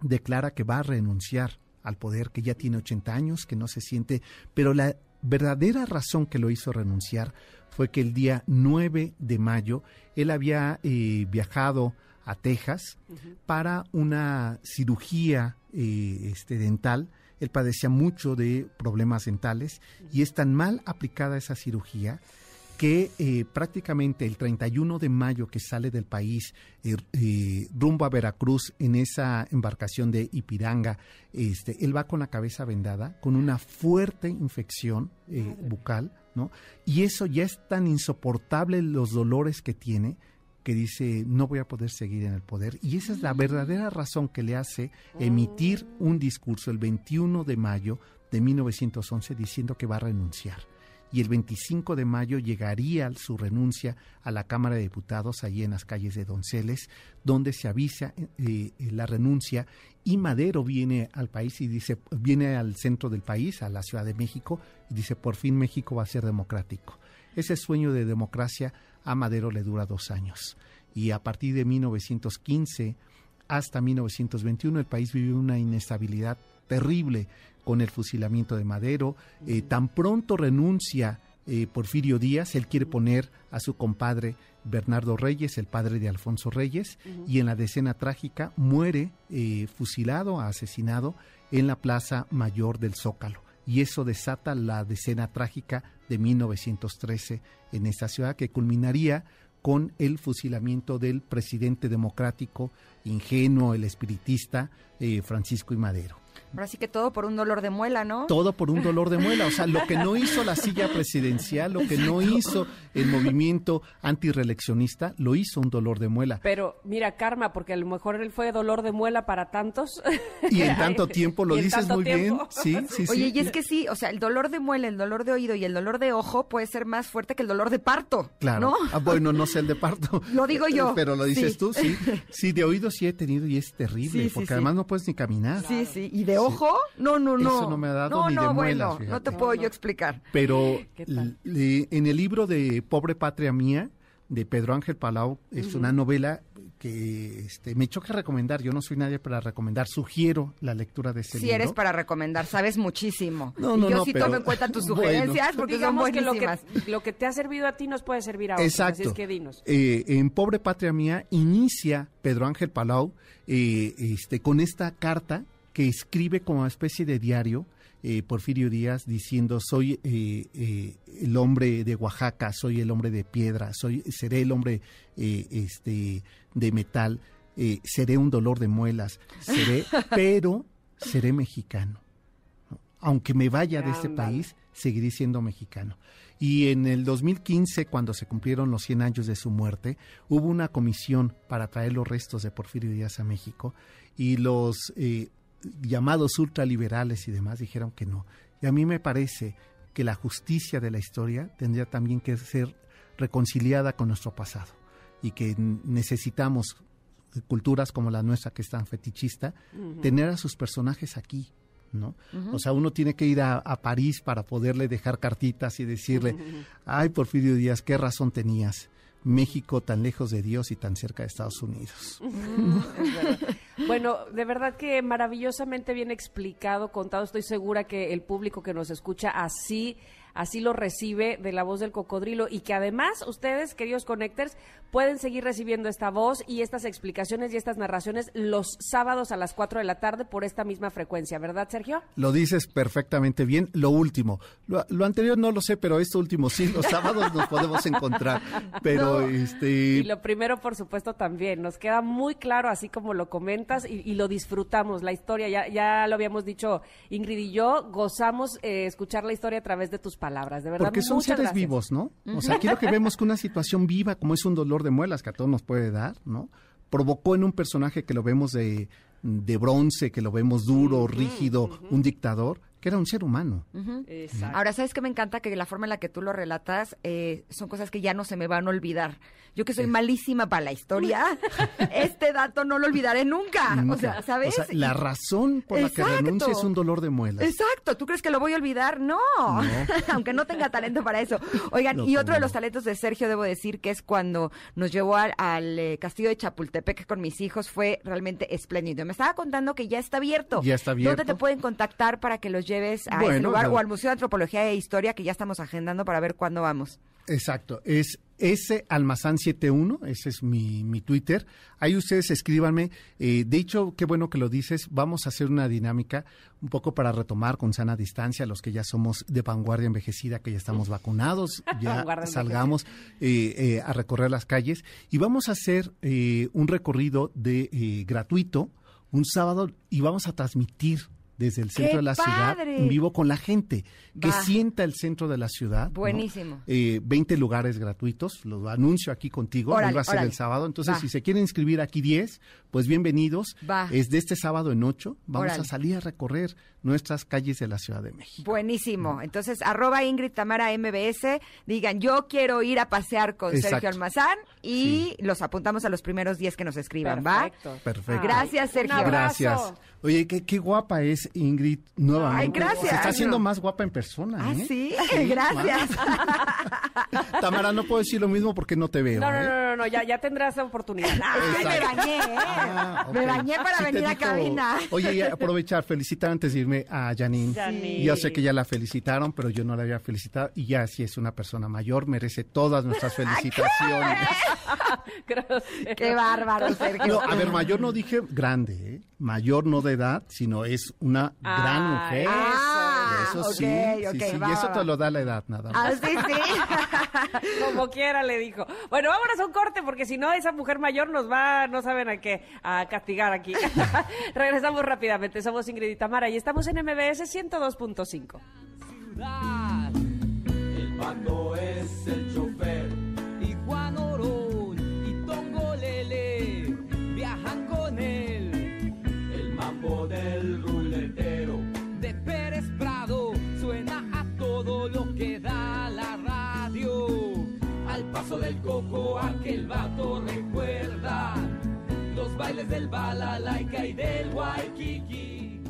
declara que va a renunciar al poder, que ya tiene 80 años, que no se siente, pero la verdadera razón que lo hizo renunciar fue que el día 9 de mayo él había eh, viajado a Texas para una cirugía eh, este, dental. Él padecía mucho de problemas dentales y es tan mal aplicada esa cirugía que eh, prácticamente el 31 de mayo que sale del país eh, eh, rumbo a Veracruz en esa embarcación de Ipiranga, este, él va con la cabeza vendada, con una fuerte infección eh, bucal, ¿no? Y eso ya es tan insoportable los dolores que tiene que dice no voy a poder seguir en el poder y esa es la verdadera razón que le hace emitir un discurso el 21 de mayo de 1911 diciendo que va a renunciar y el 25 de mayo llegaría su renuncia a la Cámara de Diputados allí en las calles de Donceles, donde se avisa eh, la renuncia y Madero viene al país y dice, viene al centro del país, a la Ciudad de México, y dice, por fin México va a ser democrático. Ese sueño de democracia a Madero le dura dos años. Y a partir de 1915 hasta 1921 el país vivió una inestabilidad terrible con el fusilamiento de Madero. Eh, tan pronto renuncia eh, Porfirio Díaz, él quiere poner a su compadre Bernardo Reyes, el padre de Alfonso Reyes, y en la decena trágica muere eh, fusilado, asesinado en la Plaza Mayor del Zócalo. Y eso desata la decena trágica de 1913 en esta ciudad que culminaría con el fusilamiento del presidente democrático, ingenuo, el espiritista eh, Francisco I. Madero. Ahora sí que todo por un dolor de muela, ¿no? Todo por un dolor de muela. O sea, lo que no hizo la silla presidencial, lo que no hizo el movimiento antireeleccionista, lo hizo un dolor de muela. Pero mira, Karma, porque a lo mejor él fue dolor de muela para tantos. Y en tanto tiempo, lo dices muy tiempo. bien. Sí, sí, Oye, sí. y es que sí, o sea, el dolor de muela, el dolor de oído y el dolor de ojo puede ser más fuerte que el dolor de parto. Claro. ¿No? Ah, bueno, no sé el de parto. Lo digo yo. Pero lo dices Sí. tú, sí. Sí, de oído sí he tenido y es terrible, porque sí. además no puedes ni caminar. Sí, sí. ¿Y de ojo? No, no, no. Eso no me ha dado no, ni de no, muelas, bueno, fíjate. no te puedo yo explicar. Pero ¿Qué tal? le- en el libro de Pobre Patria Mía, de Pedro Ángel Palau. Es una novela que este, me choca recomendar. Yo no soy nadie para recomendar. Sugiero la lectura de ese Si libro. eres para recomendar, sabes muchísimo. No, y no, yo no, sí pero- tomo en cuenta tus bueno. sugerencias porque son Digamos que lo, que lo que te ha servido a ti nos puede servir a otros. Exacto. Así es que dinos. Eh, en Pobre Patria Mía inicia Pedro Ángel Palau eh, este, con esta carta que escribe como una especie de diario eh, Porfirio Díaz diciendo soy eh, eh, el hombre de Oaxaca, soy el hombre de piedra, soy seré el hombre este de metal, seré un dolor de muelas, seré, pero seré mexicano. ¿no? Aunque me vaya de este país, seguiré siendo mexicano. Y en el 2015, cuando se cumplieron los 100 años de su muerte, hubo una comisión para traer los restos de Porfirio Díaz a México y los llamados ultraliberales y demás dijeron que no. Y a mí me parece que la justicia de la historia tendría también que ser reconciliada con nuestro pasado y que necesitamos culturas como la nuestra que es tan fetichista, tener a sus personajes aquí, ¿no? O sea, uno tiene que ir a, a París para poderle dejar cartitas y decirle, ay, Porfirio Díaz, qué razón tenías. México tan lejos de Dios y tan cerca de Estados Unidos. Bueno, de verdad que maravillosamente bien explicado, contado. Estoy segura que el público que nos escucha así, así lo recibe de la voz del cocodrilo y que además ustedes, queridos connectors, pueden seguir recibiendo esta voz y estas explicaciones y estas narraciones los sábados a las 4 de la tarde por esta misma frecuencia, ¿verdad, Sergio? Lo dices perfectamente bien. Lo último, lo, lo anterior no lo sé, pero esto último sí, los sábados nos podemos encontrar. Pero este... Y lo primero, por supuesto, también. Nos queda muy claro, así como lo y, y lo disfrutamos. La historia, ya, ya lo habíamos dicho Ingrid y yo, gozamos eh, escuchar la historia a través de tus palabras. De verdad, Porque son seres gracias. vivos, ¿no? O sea, aquí lo que vemos que una situación viva, como es un dolor de muelas que a todos nos puede dar, ¿no? Provocó en un personaje que lo vemos de, de bronce, que lo vemos duro, rígido, un dictador, que era un ser humano. Exacto. Ahora, ¿sabes qué me encanta? Que la forma en la que tú lo relatas eh, son cosas que ya no se me van a olvidar. Yo que soy malísima para la historia, este dato no lo olvidaré nunca. O sea, ¿sabes? O sea, la razón por la que renuncia es un dolor de muelas. Exacto, ¿tú crees que lo voy a olvidar? No, aunque no tenga talento para eso. Oigan, No, y otro de los talentos de Sergio, debo decir, que es cuando nos llevó al, al, eh, castillo de Chapultepec con mis hijos, fue realmente espléndido. Me estaba contando que ya está abierto. Ya está abierto. ¿Dónde te pueden contactar para que los lleves a ese Bueno, lugar o al Museo de Antropología e Historia, que ya estamos agendando para ver cuándo vamos? Exacto, es S Almazán 71, ese es mi, mi Twitter. Ahí ustedes escríbanme. Eh, de hecho, qué bueno que lo dices. Vamos a hacer una dinámica un poco para retomar con sana distancia los que ya somos de vanguardia envejecida, que ya estamos vacunados, ya salgamos eh, eh, a recorrer las calles y vamos a hacer eh, un recorrido de eh, gratuito un sábado y vamos a transmitir desde el centro ¡Qué de la ciudad padre! vivo con la gente que Va. sienta el centro de la ciudad. ¿no? Buenísimo. eh, 20 lugares gratuitos, los anuncio aquí contigo, Órale, va a ser órale. el sábado, entonces Va. si se quieren inscribir aquí 10, pues bienvenidos, Va. es de este sábado en 8, vamos Órale. a salir a recorrer nuestras calles de la Ciudad de México. Buenísimo. Entonces, arroba Ingrid Tamara MBS, digan, yo quiero ir a pasear con Exacto. Sergio Almazán y los apuntamos a los primeros 10 que nos escriban, ¿va? Perfecto. Perfecto. Gracias, Sergio. Gracias. Oye, qué, qué guapa es Ingrid nuevamente. Ay, gracias. Se está haciendo No. más guapa en persona. Ah, ¿eh? sí, gracias. Tamara, no puedo decir lo mismo porque no te veo. No, no, ¿eh? no, no, no, ya, ya tendrás oportunidad. Me bañé, ¿eh? Ah, Me bañé para Sí venir a dijo- cabina. Oye, aprovechar, felicitar antes de irme a Janine. Janine. Yo sé que ya la felicitaron, pero yo no la había felicitado. Y ya si es una persona mayor, merece todas nuestras felicitaciones. Qué bárbaro, Sergio. No, a ver, mayor no dije grande, ¿eh? Mayor no de edad, sino es una Ah, gran mujer. Ah, eso sí, sí, ok, sí. va, y eso va, te lo da la edad, nada más. Ah, sí, sí. Como quiera le dijo. Bueno, vámonos a un corte porque si no esa mujer mayor nos va, no saben a qué, a castigar aquí. Regresamos rápidamente. Somos Ingrid y Tamara y estamos en MBS 102.5. ciudad. El pato es el del coco aquel vato recuerda los bailes del balalaika y del waikiki.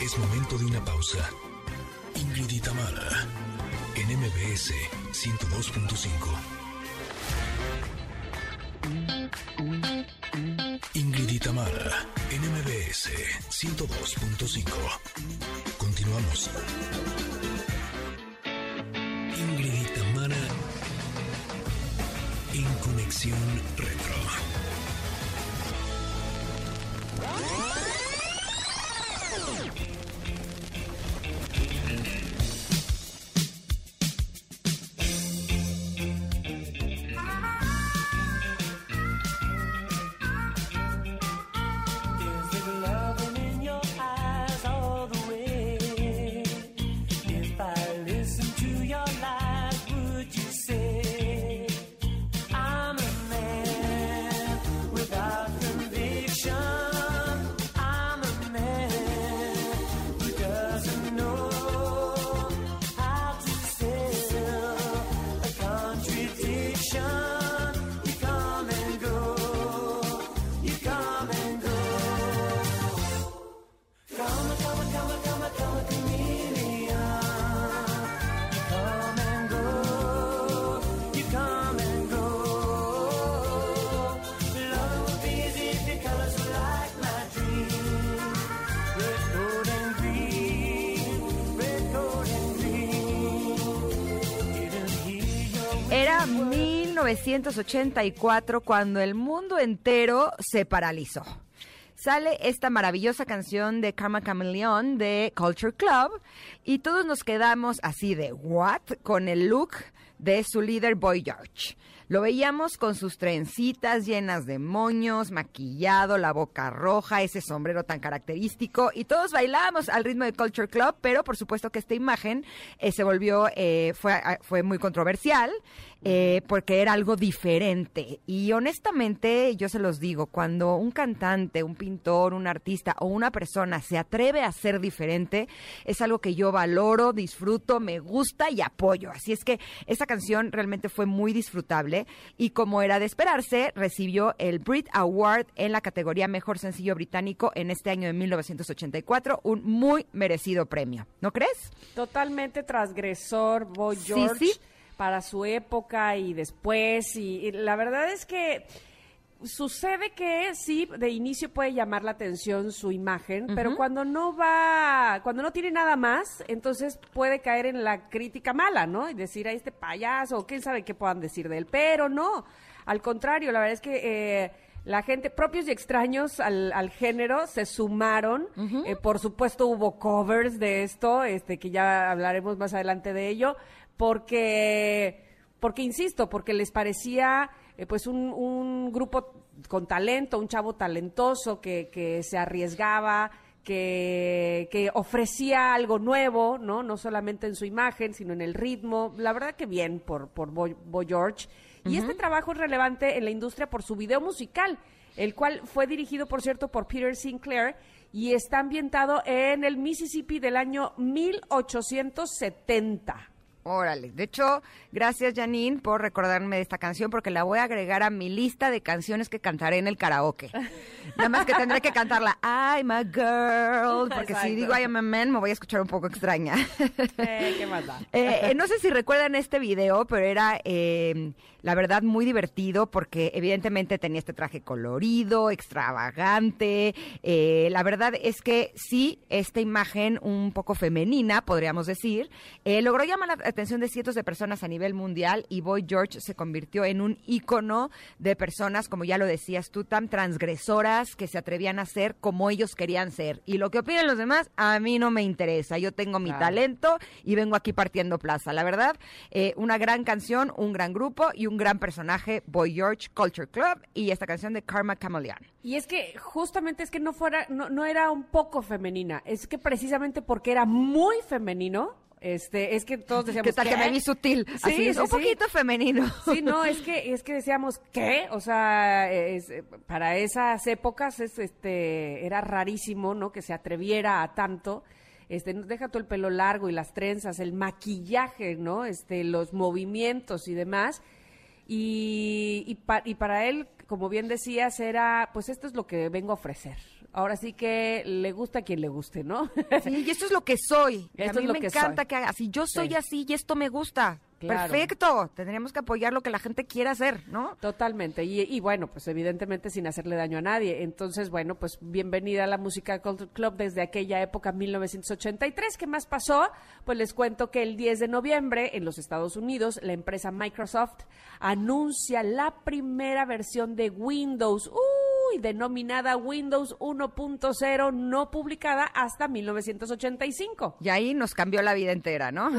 Es momento de una pausa. Ingrid y en MBS 102.5. Tamara en MBS 102.5. Continuamos. Ingrid Tamara en Conexión Retro. 1984 cuando el mundo entero se paralizó. Sale esta maravillosa canción de Karma Chameleon de Culture Club y todos nos quedamos así de what con el look de su líder Boy George. Lo veíamos con sus trencitas llenas de moños, maquillado, la boca roja, ese sombrero tan característico y todos bailábamos al ritmo de Culture Club, pero por supuesto que esta imagen eh, se volvió, eh, fue, ah, fue muy controversial eh, porque era algo diferente. Y honestamente, yo se los digo, cuando un cantante, un pintor, un artista o una persona se atreve a ser diferente, es algo que yo valoro, disfruto, me gusta y apoyo. Así es que esa canción realmente fue muy disfrutable y como era de esperarse, recibió el Brit Award en la categoría Mejor Sencillo Británico en este año de 1984, un muy merecido premio. ¿No crees? Totalmente transgresor, Boy Sí, George, sí. para su época y después. Y, y la verdad es que sucede que sí, de inicio puede llamar la atención su imagen, pero cuando no va, cuando no tiene nada más, entonces puede caer en la crítica mala, ¿no? Y decir a este payaso, quién sabe qué puedan decir de él, pero no. Al contrario, la verdad es que eh, la gente, propios y extraños al, al género, se sumaron. Eh, por supuesto, hubo covers de esto, este, que ya hablaremos más adelante de ello, porque, porque insisto, porque les parecía eh, pues un, un grupo con talento, un chavo talentoso que, que se arriesgaba, que, que ofrecía algo nuevo, ¿no? No solamente en su imagen, sino en el ritmo. La verdad que bien por, por Boy, Boy George. Y este trabajo es relevante en la industria por su video musical, el cual fue dirigido, por cierto, por Peter Sinclair y está ambientado en el Mississippi del año 1870. Órale. De hecho, gracias Janine por recordarme de esta canción porque la voy a agregar a mi lista de canciones que cantaré en el karaoke. Nada más que tendré que cantarla I'm a girl, porque si digo I'm a man me voy a escuchar un poco extraña. Eh, ¿Qué más da? Eh, eh, no sé si recuerdan este video, pero era, eh, la verdad, muy divertido porque evidentemente tenía este traje colorido, extravagante. Eh, la verdad es que sí, esta imagen un poco femenina, podríamos decir, logró llamar la atención de cientos de personas a nivel mundial y Boy George se convirtió en un ícono de personas, como ya lo decías tú, tan transgresoras que se atrevían a ser como ellos querían ser. Y lo que opinen los demás, a mí no me interesa. Yo tengo mi Claro. talento y vengo aquí partiendo plaza. La verdad, eh, una gran canción, un gran grupo y un gran personaje, Boy George Culture Club y esta canción de Karma Chameleon. Y es que justamente es que no fuera, no, no era un poco femenina, es que precisamente porque era muy femenino, este, es que todos decíamos ¿Qué tal que me vi sutil? Sí, Así es, sí, un sí. poquito femenino. Sí, no, es que es que decíamos ¿qué? O sea, es- para esas épocas es este era rarísimo, ¿no? Que se atreviera a tanto. Este, deja todo el pelo largo y las trenzas, el maquillaje, ¿no? Este, los movimientos y demás. Y, y, pa- y para él como bien decías, era, pues esto es lo que vengo a ofrecer. Ahora sí que le gusta a quien le guste, ¿no? Sí, y esto es lo que soy. Y Esto a mí es lo me que encanta soy. que haga así. Yo soy Sí. así y esto me gusta. Claro. Perfecto. Tendríamos que apoyar lo que la gente quiera hacer, ¿no? Totalmente. Y, y bueno, pues evidentemente sin hacerle daño a nadie. Entonces, bueno, pues bienvenida a la Música Club desde aquella época, 1983. ¿Qué más pasó? Pues les cuento que el 10 de noviembre en los Estados Unidos, la empresa Microsoft anuncia la primera versión de Windows. Denominada Windows 1.0, no publicada hasta 1985. Y ahí nos cambió la vida entera, ¿no?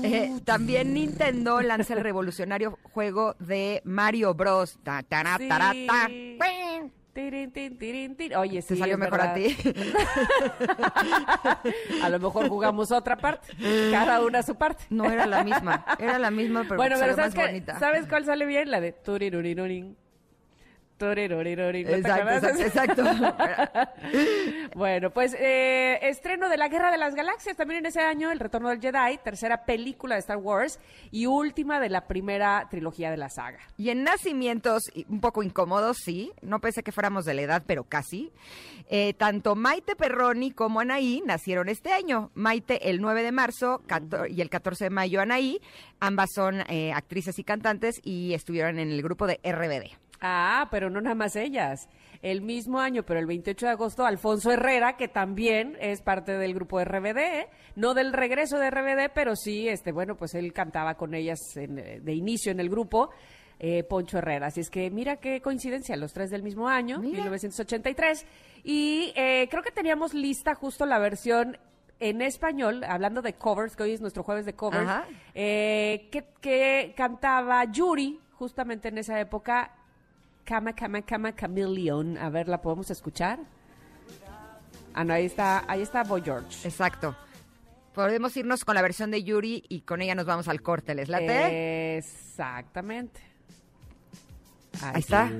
Eh, también Nintendo lanza el revolucionario juego de Mario Bros. Ta, tará, tará, ta. Tirin, tirin. Oye, sí. Te salió mejor a ti. A lo mejor jugamos otra parte, cada una su parte. No era la misma, era la misma, pero, bueno, pero ¿sabes, más bonita. ¿sabes cuál sale bien? La de turirurirurin. Turirurirurin. ¿No te Exacto, exacto, exacto. Bueno, pues eh, estreno de la Guerra de las Galaxias también en ese año, El Retorno del Jedi, tercera película de Star Wars y última de la primera trilogía de la saga. Y en nacimientos, un poco incómodos, sí, no pensé que fuéramos de la edad, pero casi. Eh, tanto Maite Perroni como Anaí nacieron este año. Maite el 9 de marzo y el 14 de mayo Anaí. Ambas son eh, actrices y cantantes y estuvieron en el grupo de RBD. Ah, pero no nada más ellas. El mismo año, pero el 28 de agosto, Alfonso Herrera, que también es parte del grupo RBD, ¿eh? no del regreso de RBD, pero sí, este, bueno, pues él cantaba con ellas en, eh, de inicio en el grupo. eh, Poncho Herrera. Así es que mira qué coincidencia, los tres del mismo año, Mira. 1983. Y eh, creo que teníamos lista justo la versión en español, hablando de covers, que hoy es nuestro jueves de covers, eh, que, que cantaba Yuri, justamente en esa época, Cama, Cama, Cama, Chameleon. A ver, ¿la podemos escuchar? Ah, no, ahí está, ahí está Boy George. Exacto. Podemos irnos con la versión de Yuri y con ella nos vamos al corte. ¿Les late? Exactamente. Ahí está.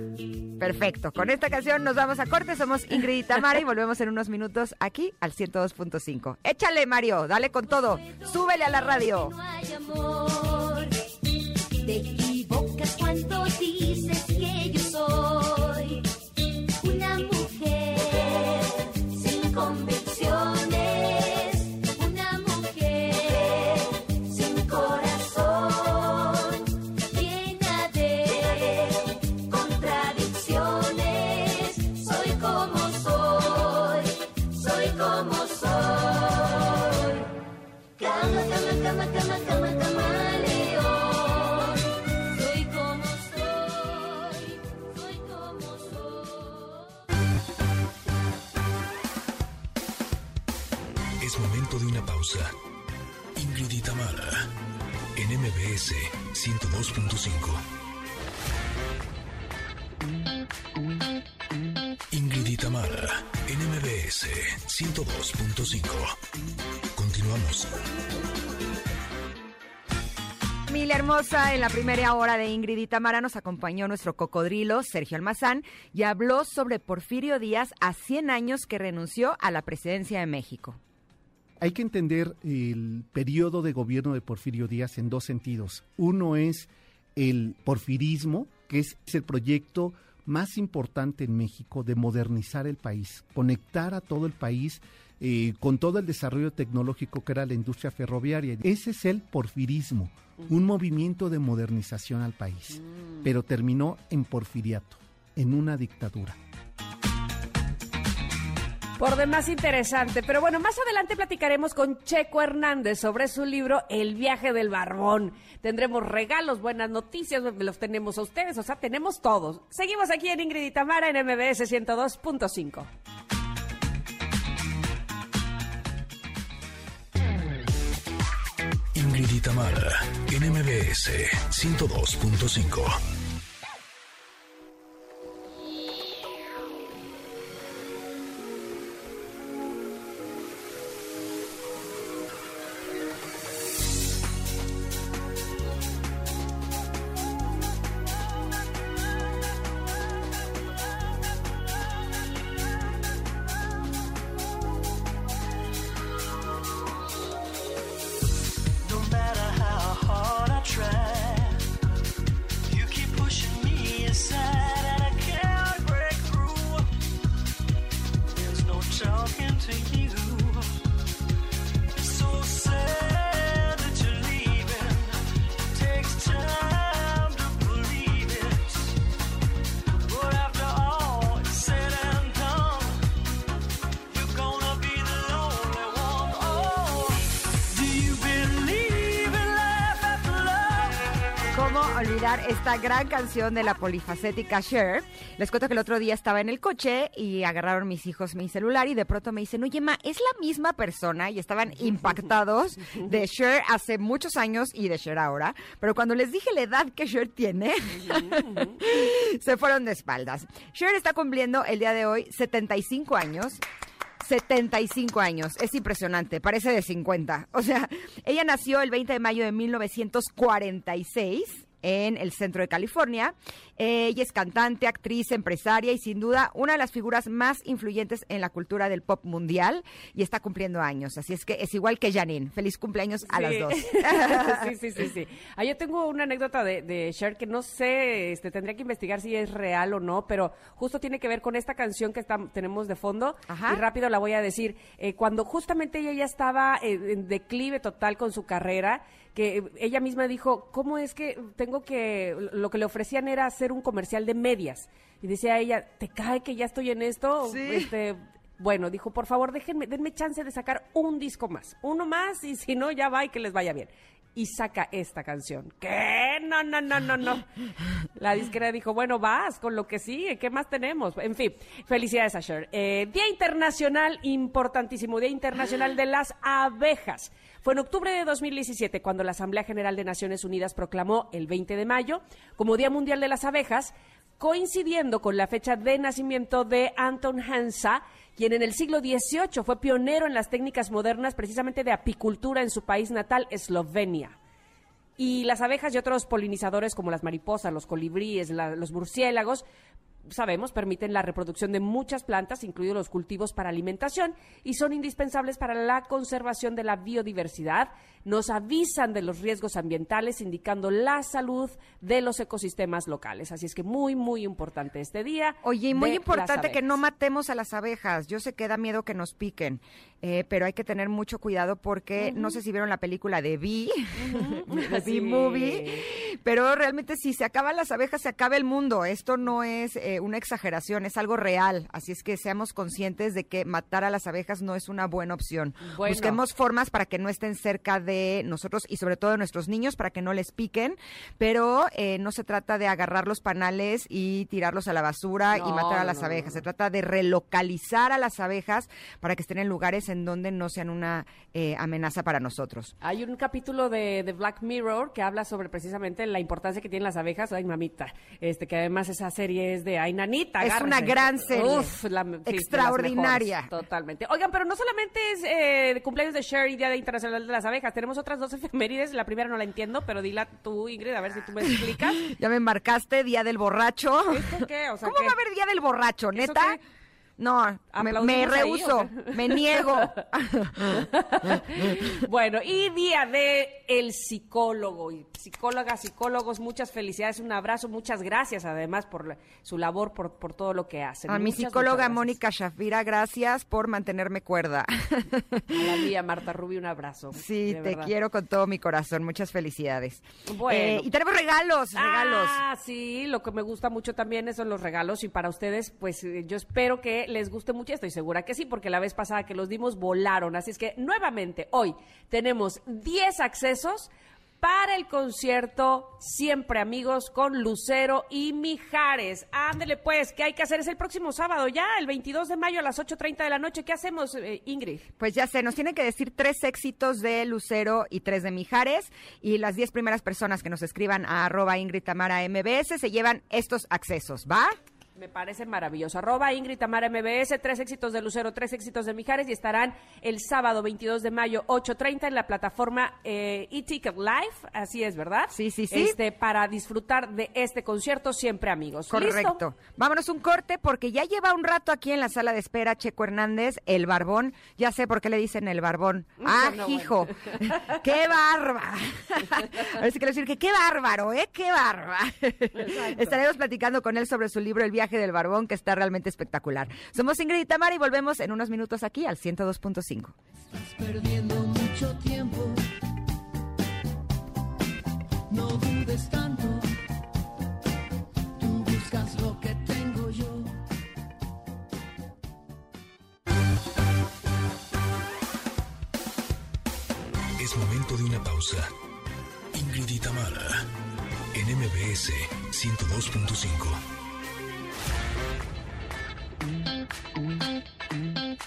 Perfecto. Con esta canción nos vamos a corte. Somos Ingrid y Tamara y volvemos en unos minutos aquí al 102.5. Échale, Mario. Dale con todo. Súbele a la radio. No hay amor. Te equivocas cuando dices 102.5. Ingrid y Tamara, en MBS 102.5. Continuamos. Familia hermosa, en la primera hora de Ingrid y Tamara nos acompañó nuestro cocodrilo Sergio Almazán y habló sobre Porfirio Díaz a 100 años que renunció a la presidencia de México. Hay que entender el periodo de gobierno de Porfirio Díaz en dos sentidos. Uno es el porfirismo, que es el proyecto más importante en México de modernizar el país, conectar a todo el país eh, con todo el desarrollo tecnológico que era la industria ferroviaria. Ese es el porfirismo, un movimiento de modernización al país, pero terminó en porfiriato, en una dictadura. Por demás interesante. Pero bueno, más adelante platicaremos con Checo Hernández sobre su libro El viaje del barbón. Tendremos regalos, buenas noticias, los tenemos a ustedes, o sea, tenemos todos. Seguimos aquí en Ingrid y Tamara en MBS 102.5. Ingrid y Tamara, en MBS 102.5. olvidar esta gran canción de la polifacética Cher. Les cuento que el otro día estaba en el coche y agarraron mis hijos mi celular y de pronto me dicen, oye, ma, es la misma persona y estaban impactados de Cher hace muchos años y de Cher ahora. Pero cuando les dije la edad que Cher tiene, se fueron de espaldas. Cher está cumpliendo el día de hoy 75 años. 75 años, es impresionante, parece de 50. O sea, ella nació el 20 de mayo de 1946 en el centro de California. Ella es cantante, actriz, empresaria y sin duda una de las figuras más influyentes en la cultura del pop mundial y está cumpliendo años. Así es que es igual que Janine. Feliz cumpleaños a las dos. sí, sí, sí, sí. Ah, yo tengo una anécdota de, de Cher que no sé, este, tendría que investigar si es real o no, pero justo tiene que ver con esta canción que está- tenemos de fondo. Ajá. Y rápido la voy a decir. Eh, cuando justamente ella ya estaba eh, en declive total con su carrera, que ella misma dijo, ¿cómo es que tengo que, lo que le ofrecían era hacer un comercial de medias? Y decía ella, ¿te cae que ya estoy en esto? Sí. Este, bueno, dijo, por favor, déjenme, denme chance de sacar un disco más. Uno más y si no, ya va y que les vaya bien. Y saca esta canción. ¿Qué? No, no, no, no, no. La disquera dijo, bueno, vas con lo que sigue, ¿qué más tenemos? En fin, felicidades a Cher. Eh, Día Internacional, importantísimo, Día Internacional de las Abejas. Fue en octubre de 2017 cuando la Asamblea General de Naciones Unidas proclamó el 20 de mayo como Día Mundial de las Abejas, coincidiendo con la fecha de nacimiento de Anton Hansa, quien en el siglo XVIII fue pionero en las técnicas modernas precisamente de apicultura en su país natal, Eslovenia. Y las abejas y otros polinizadores como las mariposas, los colibríes, los murciélagos, sabemos, permiten la reproducción de muchas plantas, incluidos los cultivos para alimentación, y son indispensables para la conservación de la biodiversidad. Nos avisan de los riesgos ambientales, indicando la salud de los ecosistemas locales. Así es que muy, muy importante este día. Oye, y muy importante que no matemos a las abejas. Yo sé que da miedo que nos piquen, eh, pero hay que tener mucho cuidado porque no sé si vieron la película de Bee, de Sí. Bee Movie, pero realmente si se acaban las abejas, se acaba el mundo. Esto no es eh, una exageración, es algo real. Así es que seamos conscientes de que matar a las abejas no es una buena opción. Bueno. Busquemos formas para que no estén cerca de nosotros y sobre todo de nuestros niños para que no les piquen, pero eh, no se trata de agarrar los panales y tirarlos a la basura y matar a las no, abejas. no. Se trata de relocalizar a las abejas para que estén en lugares en donde no sean una eh, amenaza para nosotros. Hay un capítulo de, de Black Mirror que habla sobre precisamente la importancia que tienen las abejas. Ay, mamita. Este, que además esa serie es de Ay, nanita. Es agárrese. una gran serie. Uf, la- sí, Extraordinaria. mejores, totalmente. Oigan, pero no solamente es eh, de cumpleaños de Sherry, Día de Internacional de las Abejas. Tenemos otras dos efemérides. La primera no la entiendo, pero dila tú, Ingrid, a ver si tú me explicas. Ya me embarcaste, Día del Borracho. ¿Esto qué? O sea, ¿Cómo ¿qué? va a haber Día del Borracho, ¿Eso neta? No, me, ¿Aplaudimos me ahí, rehuso, me niego. Bueno, y día de el psicólogo y psicólogas, psicólogos, muchas felicidades, un abrazo, muchas gracias además por la- su labor, por, por todo lo que hacen. A mi psicóloga. Mónica Shafira, gracias por mantenerme cuerda. A la mía, Marta Rubio, un abrazo. Sí, te verdad. quiero con todo mi corazón. Muchas felicidades. Bueno. Eh, y tenemos regalos, regalos. Ah, sí, lo que me gusta mucho también son los regalos y para ustedes, pues eh, yo espero que les guste mucho, estoy segura que sí, porque la vez pasada que los dimos volaron, así es que nuevamente hoy tenemos 10 accesos para el concierto Siempre Amigos con Lucero y Mijares. Ándele pues, ¿qué hay que hacer? Es el próximo sábado ya, el 22 de mayo a las 8.30 de la noche. ¿Qué hacemos, eh, Ingrid? Pues ya sé, nos tienen que decir tres éxitos de Lucero y tres de Mijares. Y las diez primeras personas que nos escriban a arroba Ingrid Tamara MBS se llevan estos accesos, ¿va? Me parece maravilloso. Arroba Ingrid Tamara MBS, tres éxitos de Lucero, tres éxitos de Mijares y estarán el sábado 22 de mayo, 8.30 en la plataforma eh, eTicket Live. Así es, ¿verdad? Sí, sí, sí. Este, para disfrutar de este concierto siempre, amigos. ¿Listo? Correcto. Vámonos un corte porque ya lleva un rato aquí en la sala de espera Checo Hernández, el barbón. Ya sé por qué le dicen el barbón. Ah, No, hijo. ¡Qué bárbara! A ver si quiero decir que qué bárbaro, ¿eh? ¡Qué bárbara! Estaremos platicando con él sobre su libro El viaje del barbón, que está realmente espectacular. Somos Ingrid y Tamara y volvemos en unos minutos aquí al 102.5. Estás perdiendo mucho tiempo. No dudes tanto. Tú buscas lo que tengo yo. Es momento de una pausa. Ingrid y Tamara, en MBS 102.5.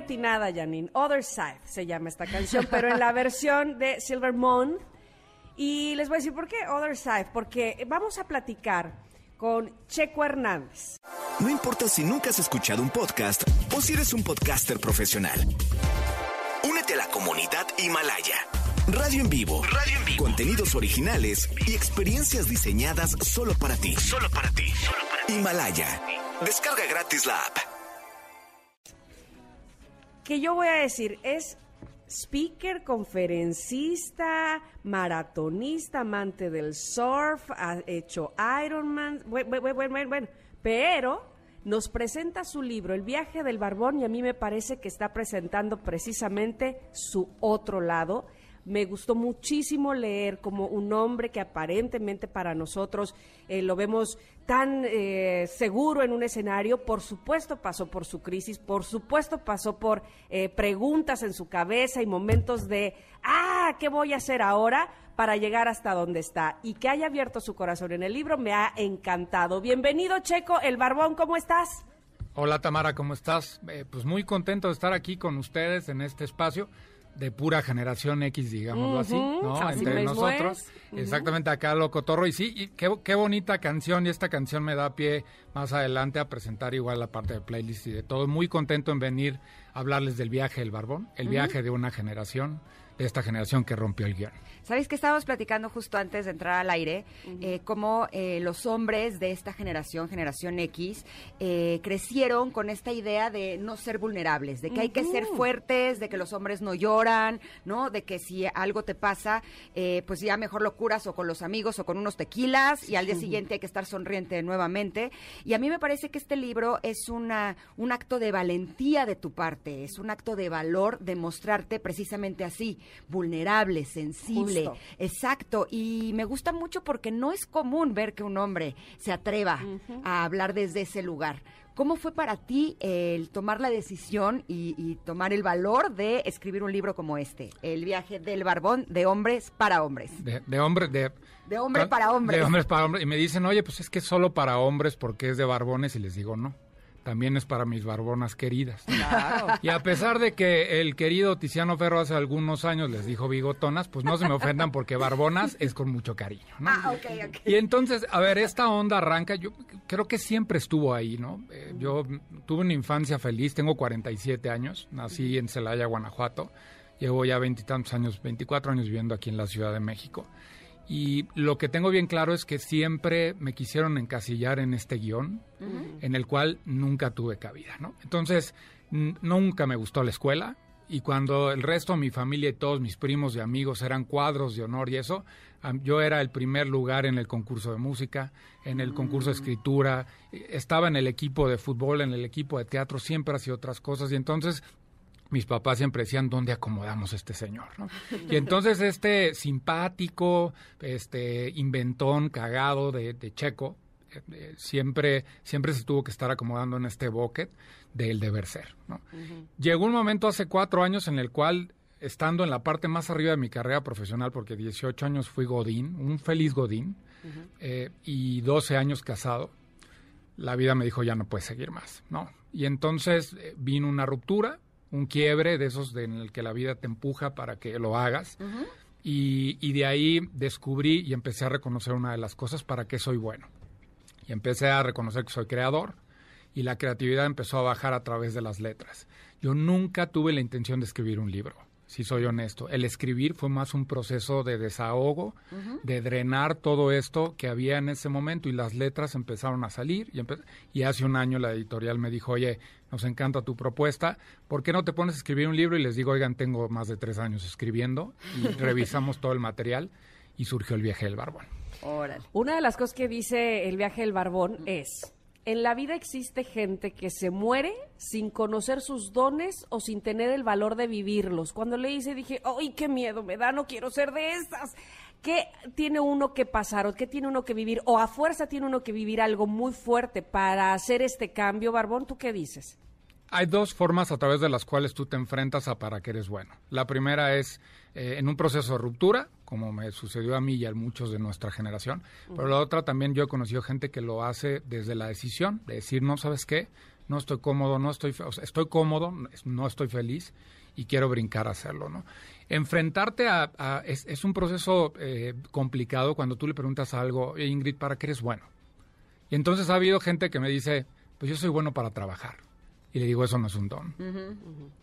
Atinada, Janine. Other Side se llama esta canción, pero en la versión de Silver Moon. Y les voy a decir por qué Other Side, porque vamos a platicar con Checo Hernández. No importa si nunca has escuchado un podcast o si eres un podcaster profesional. Únete a la comunidad Himalaya. Radio en vivo. Radio en vivo. Contenidos originales y experiencias diseñadas solo para ti. Solo para ti. Himalaya. Descarga gratis la app. Que yo voy a decir es speaker, conferencista, maratonista, amante del surf, ha hecho Ironman, bueno, bueno, bueno, bueno, pero nos presenta su libro, El viaje del barbón, y a mí me parece que está presentando precisamente su otro lado. Me gustó muchísimo leer como un hombre que aparentemente para nosotros eh, lo vemos tan eh, seguro en un escenario, por supuesto pasó por su crisis, por supuesto pasó por eh, preguntas en su cabeza y momentos de, ah, ¿qué voy a hacer ahora? para llegar hasta donde está y que haya abierto su corazón en el libro me ha encantado. Bienvenido Checo, el barbón, ¿cómo estás? Hola Tamara, ¿cómo estás? Eh, pues muy contento de estar aquí con ustedes en este espacio de pura generación X, digámoslo así, ¿no? así Entre nosotros. Exactamente acá lo cotorro. Y sí, y qué, qué bonita canción. Y esta canción me da pie más adelante a presentar igual la parte de playlist y de todo. Muy contento en venir a hablarles del viaje del Barbón, el viaje de una generación, esta generación que rompió el guion. ¿Sabéis que estábamos platicando justo antes de entrar al aire? eh, cómo eh, los hombres de esta generación, generación X, eh, crecieron con esta idea de no ser vulnerables, de que hay que ser fuertes, de que los hombres no lloran, ¿no? De que si algo te pasa, eh, pues ya mejor lo curas o con los amigos o con unos tequilas y al día siguiente hay que estar sonriente nuevamente. Y a mí me parece que este libro es una, un acto de valentía de tu parte, es un acto de valor de mostrarte precisamente así, vulnerable, sensible. Justo. Exacto, y me gusta mucho porque no es común ver que un hombre se atreva a hablar desde ese lugar. ¿Cómo fue para ti el tomar la decisión y, y tomar el valor de escribir un libro como este? El viaje del barbón de hombres para hombres. De, de hombre, de... De hombre para hombres. De hombres para hombres. Y me dicen, oye, pues es que es solo para hombres porque es de barbones. Y les digo, no. También es para mis barbonas queridas. Y a pesar de que el querido Tiziano Ferro hace algunos años les dijo bigotonas, pues no se me ofendan porque barbonas es con mucho cariño, ¿no? Ah. Y entonces, a ver, esta onda arranca, yo creo que siempre estuvo ahí, ¿no? Eh, yo tuve una infancia feliz, tengo 47 años, nací en Celaya, Guanajuato, llevo ya veintitantos años, 24 años viviendo aquí en la Ciudad de México. Y lo que tengo bien claro es que siempre me quisieron encasillar en este guion, en el cual nunca tuve cabida, ¿no? Entonces, nunca me gustó la escuela, y cuando el resto de mi familia y todos mis primos y amigos eran cuadros de honor y eso, yo era el primer lugar en el concurso de música, en el concurso de escritura, eh, estaba en el equipo de fútbol, en el equipo de teatro, siempre hacía otras cosas y entonces mis papás siempre decían dónde acomodamos a este señor, ¿no? Y entonces este simpático, este inventón, cagado de, de Checo, eh, eh, siempre, siempre se tuvo que estar acomodando en este bucket del deber ser, ¿no? Llegó un momento hace cuatro años en el cual, estando en la parte más arriba de mi carrera profesional, porque 18 años fui Godín, un feliz Godín, eh, y 12 años casado, la vida me dijo ya no puedes seguir más, ¿no? Y entonces eh, vino una ruptura, un quiebre de esos de- en el que la vida te empuja para que lo hagas. y, y de ahí descubrí y empecé a reconocer una de las cosas para qué soy bueno. Y empecé a reconocer que soy creador y la creatividad empezó a bajar a través de las letras. Yo nunca tuve la intención de escribir un libro, si soy honesto. El escribir fue más un proceso de desahogo, de drenar todo esto que había en ese momento y las letras empezaron a salir y, empe- y hace un año la editorial me dijo, oye, nos encanta tu propuesta, ¿por qué no te pones a escribir un libro? Y les digo, oigan, tengo más de tres años escribiendo y revisamos todo el material y surgió el viaje del barbón. Órale. Una de las cosas que dice el viaje del barbón es, en la vida existe gente que se muere sin conocer sus dones o sin tener el valor de vivirlos. Cuando le hice dije, ¡ay, qué miedo me da! No quiero ser de estas. ¿Qué tiene uno que pasar o qué tiene uno que vivir? O a fuerza tiene uno que vivir algo muy fuerte para hacer este cambio, Barbón. ¿Tú qué dices? Hay dos formas a través de las cuales tú te enfrentas a para que eres bueno. La primera es eh, en un proceso de ruptura, como me sucedió a mí y a muchos de nuestra generación. Pero la otra también yo he conocido gente que lo hace desde la decisión de decir, no sabes qué, no estoy cómodo, no estoy, fe- o sea, estoy cómodo, no estoy feliz y quiero brincar a hacerlo, ¿no? Enfrentarte a, a- es, es un proceso eh, complicado cuando tú le preguntas algo, "Oye, Ingrid, ¿para qué eres bueno? Y entonces ha habido gente que me dice, pues yo soy bueno para trabajar. Y le digo, eso no es un don.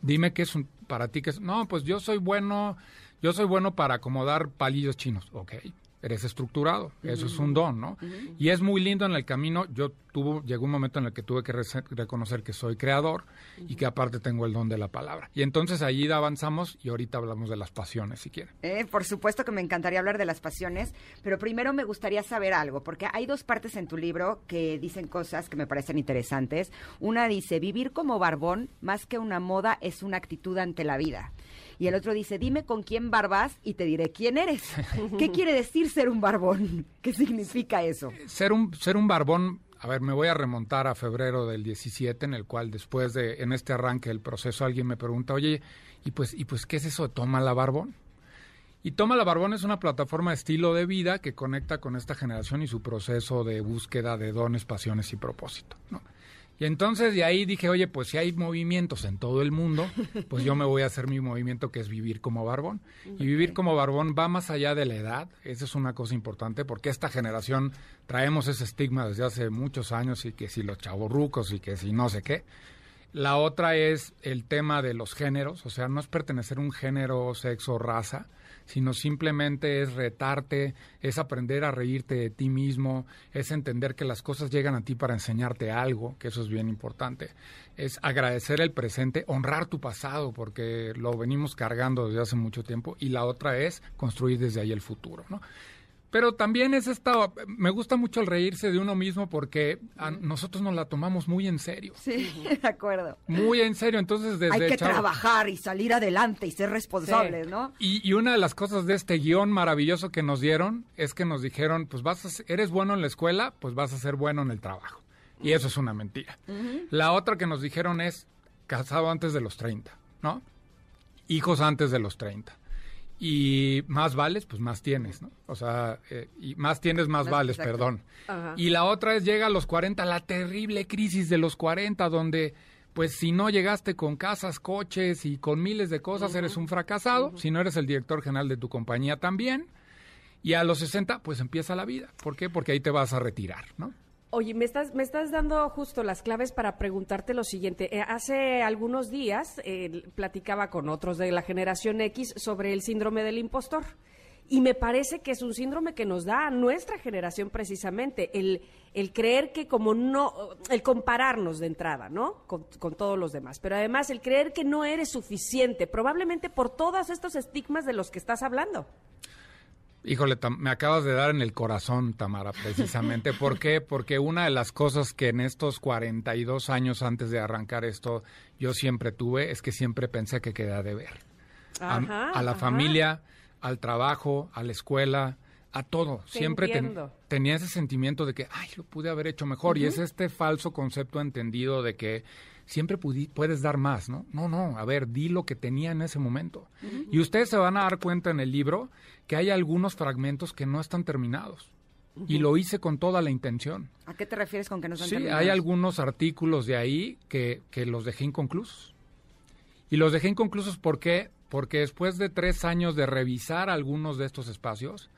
Dime qué es un, para ti que es. No, pues yo soy bueno, yo soy bueno para acomodar palillos chinos. Ok, eres estructurado, eso es un don, ¿no? Y es muy lindo en el camino. Yo tuvo, llegó un momento en el que tuve que reconocer que soy creador y que aparte tengo el don de la palabra. Y entonces allí avanzamos y ahorita hablamos de las pasiones, si quieren. Eh, por supuesto que me encantaría hablar de las pasiones, pero primero me gustaría saber algo, porque hay dos partes en tu libro que dicen cosas que me parecen interesantes. Una dice, vivir como barbón, más que una moda, es una actitud ante la vida. Y el otro dice, dime con quién barbas y te diré quién eres. ¿Qué quiere decir ser un barbón? ¿Qué significa eso? ser un ser un barbón a ver me voy a remontar a febrero del 17 en el cual después de en este arranque del proceso alguien me pregunta oye y pues y pues qué es eso de toma la barbón y Toma la Barbón es una plataforma de estilo de vida que conecta con esta generación y su proceso de búsqueda de dones, pasiones y propósito. ¿no? Y entonces de ahí dije, oye, pues si hay movimientos en todo el mundo, pues yo me voy a hacer mi movimiento que es vivir como barbón. Y vivir como barbón va más allá de la edad, esa es una cosa importante, porque esta generación traemos ese estigma desde hace muchos años y que si los chavorrucos y que si no sé qué. La otra es el tema de los géneros, o sea, no es pertenecer a un género, sexo, raza, sino simplemente es retarte, es aprender a reírte de ti mismo, es entender que las cosas llegan a ti para enseñarte algo, que eso es bien importante, es agradecer el presente, honrar tu pasado, porque lo venimos cargando desde hace mucho tiempo, y la otra es construir desde ahí el futuro, ¿no? Pero también es esta, me gusta mucho el reírse de uno mismo porque a nosotros nos la tomamos muy en serio. Sí, de acuerdo. Muy en serio, entonces desde Hay que chavo- trabajar y salir adelante y ser responsables, ¿no? Y, y una de las cosas de este guion maravilloso que nos dieron es que nos dijeron, pues vas a, ser- eres bueno en la escuela, pues vas a ser bueno en el trabajo. Y eso es una mentira. La otra que nos dijeron es casado antes de los 30, ¿no? Hijos antes de los 30. Y más vales, pues más tienes, ¿no? O sea, eh, y más tienes, más Más- vales, exacto. perdón. Ajá. Y la otra es llega a los 40, la terrible crisis de los 40, donde pues si no llegaste con casas, coches y con miles de cosas, eres un fracasado. Si no eres el director general de tu compañía también. Y a los 60, pues empieza la vida. ¿Por qué? Porque ahí te vas a retirar, ¿no? Oye, me estás, me estás dando justo las claves para preguntarte lo siguiente. Eh, hace algunos días eh, platicaba con otros de la generación X sobre el síndrome del impostor. Y me parece que es un síndrome que nos da a nuestra generación precisamente, el, el creer que como no, el compararnos de entrada, ¿no? Con, con todos los demás. Pero además el creer que no eres suficiente, probablemente por todos estos estigmas de los que estás hablando. Híjole, me acabas de dar en el corazón, Tamara, precisamente. ¿Por qué? Porque una de las cosas que en estos 42 años antes de arrancar esto yo siempre tuve es que siempre pensé que quedaba de ver. A, Ajá, a la ajá. familia, al trabajo, a la escuela, a todo. Te siempre ten- tenía ese sentimiento de que, ay, lo pude haber hecho mejor. Y es este falso concepto entendido de que siempre puedes dar más, ¿no? No, no, a ver, di lo que tenía en ese momento. Y ustedes se van a dar cuenta en el libro que hay algunos fragmentos que no están terminados. Y lo hice con toda la intención. ¿A qué te refieres con que no están Sí, terminados? hay algunos artículos de ahí que, que los dejé inconclusos. Y los dejé inconclusos ¿por qué? Porque después de tres años de revisar algunos de estos espacios,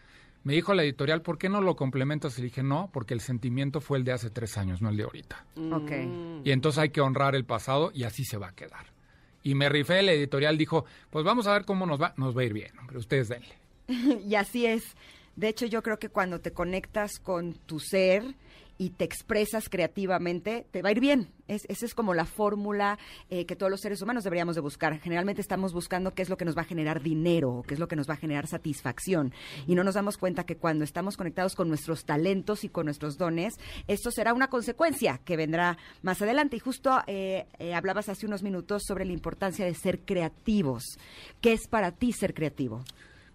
me dijo la editorial, ¿por qué no lo complementas? Y le dije, no, porque el sentimiento fue el de hace tres años, no el de ahorita. Ok. Y entonces hay que honrar el pasado y así se va a quedar. Y me rifé, la editorial dijo, pues vamos a ver cómo nos va, nos va a ir bien, hombre, ustedes denle. y así es. De hecho, yo creo que cuando te conectas con tu ser y te expresas creativamente, te va a ir bien. Es, esa es como la fórmula eh, que todos los seres humanos deberíamos de buscar. Generalmente estamos buscando qué es lo que nos va a generar dinero, qué es lo que nos va a generar satisfacción. Y no nos damos cuenta que cuando estamos conectados con nuestros talentos y con nuestros dones, esto será una consecuencia que vendrá más adelante. Y justo eh, eh, hablabas hace unos minutos sobre la importancia de ser creativos. ¿Qué es para ti ser creativo?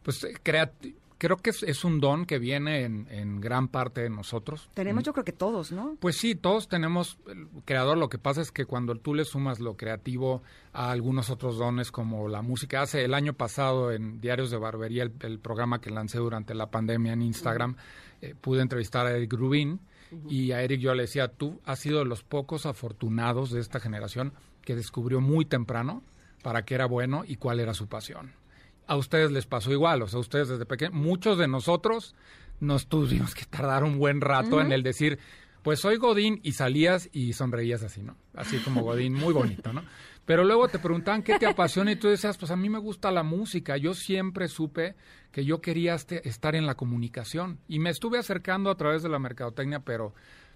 Pues eh, creati- creo que es, es un don que viene en, en gran parte de nosotros. Tenemos yo creo que todos, ¿no? Pues sí, todos tenemos el creador. Lo que pasa es que cuando tú le sumas lo creativo a algunos otros dones como la música, hace el año pasado en Diarios de Barbería, el, el programa que lancé durante la pandemia en Instagram, eh, pude entrevistar a Eric Rubin y a Eric yo le decía, tú has sido de los pocos afortunados de esta generación que descubrió muy temprano para qué era bueno y cuál era su pasión. A ustedes les pasó igual, o sea, ustedes desde pequeños, muchos de nosotros nos tuvimos que tardar un buen rato en el decir, pues soy Godín y salías y sonreías así, ¿no? Así como Godín, muy bonito, ¿no? Pero luego te preguntaban qué te apasiona y tú decías, pues a mí me gusta la música. Yo siempre supe que yo quería este- estar en la comunicación y me estuve acercando a través de la mercadotecnia, pero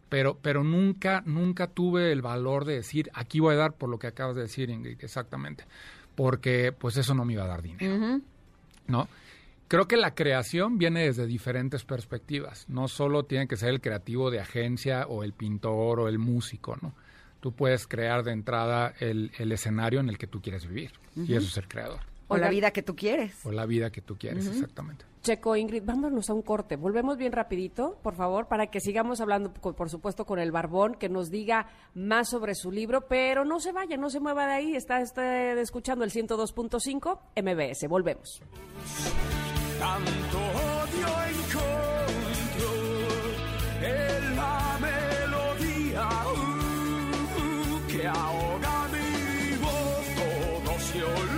pero pero nunca nunca tuve el valor de decir, aquí voy a dar por lo que acabas de decir, Ingrid, exactamente, porque pues eso no me iba a dar dinero. ¿no? Creo que la creación viene desde diferentes perspectivas. No solo tiene que ser el creativo de agencia o el pintor o el músico, ¿no? Tú puedes crear de entrada el, el escenario en el que tú quieres vivir. Y eso es ser creador. O la vida que tú quieres. O la vida que tú quieres, exactamente. Checo, Ingrid, vámonos a un corte. Volvemos bien rapidito, por favor, para que sigamos hablando, por supuesto, con el Barbón, que nos diga más sobre su libro, pero no se vaya, no se mueva de ahí. Está, está escuchando el 102.5 MBS. Volvemos. Tanto odio encontro en la melodía uh, que ahoga mi voz. Todo se olvida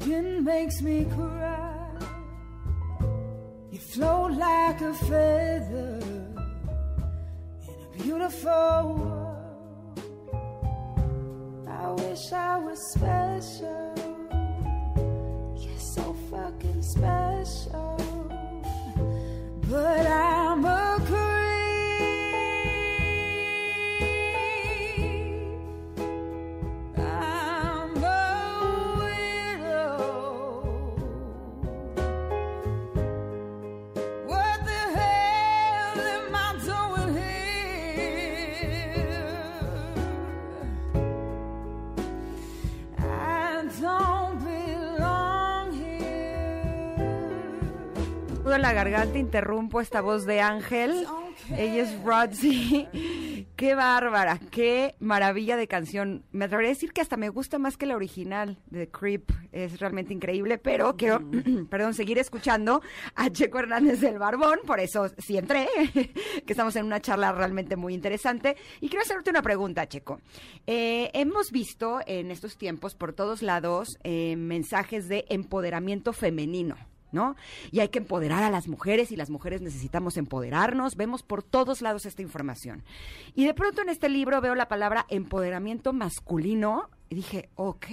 Skin makes me cry. You float like a feather in a beautiful world. I wish I was special. You're so fucking special. But I'm a creep. En la garganta, interrumpo esta voz de Ángel. Ella es Rodsy. Qué bárbara, qué maravilla de canción. Me atrevería a decir que hasta me gusta más que la original de Creep. Es realmente increíble, pero quiero, perdón, seguir escuchando a Checo Hernández del Barbón. Por eso sí entré, que estamos en una charla realmente muy interesante. Y quiero hacerte una pregunta, Checo. Eh, hemos visto en estos tiempos por todos lados eh, mensajes de empoderamiento femenino. ¿No? Y hay que empoderar a las mujeres y las mujeres necesitamos empoderarnos. Vemos por todos lados esta información. Y de pronto en este libro veo la palabra empoderamiento masculino y dije, ok,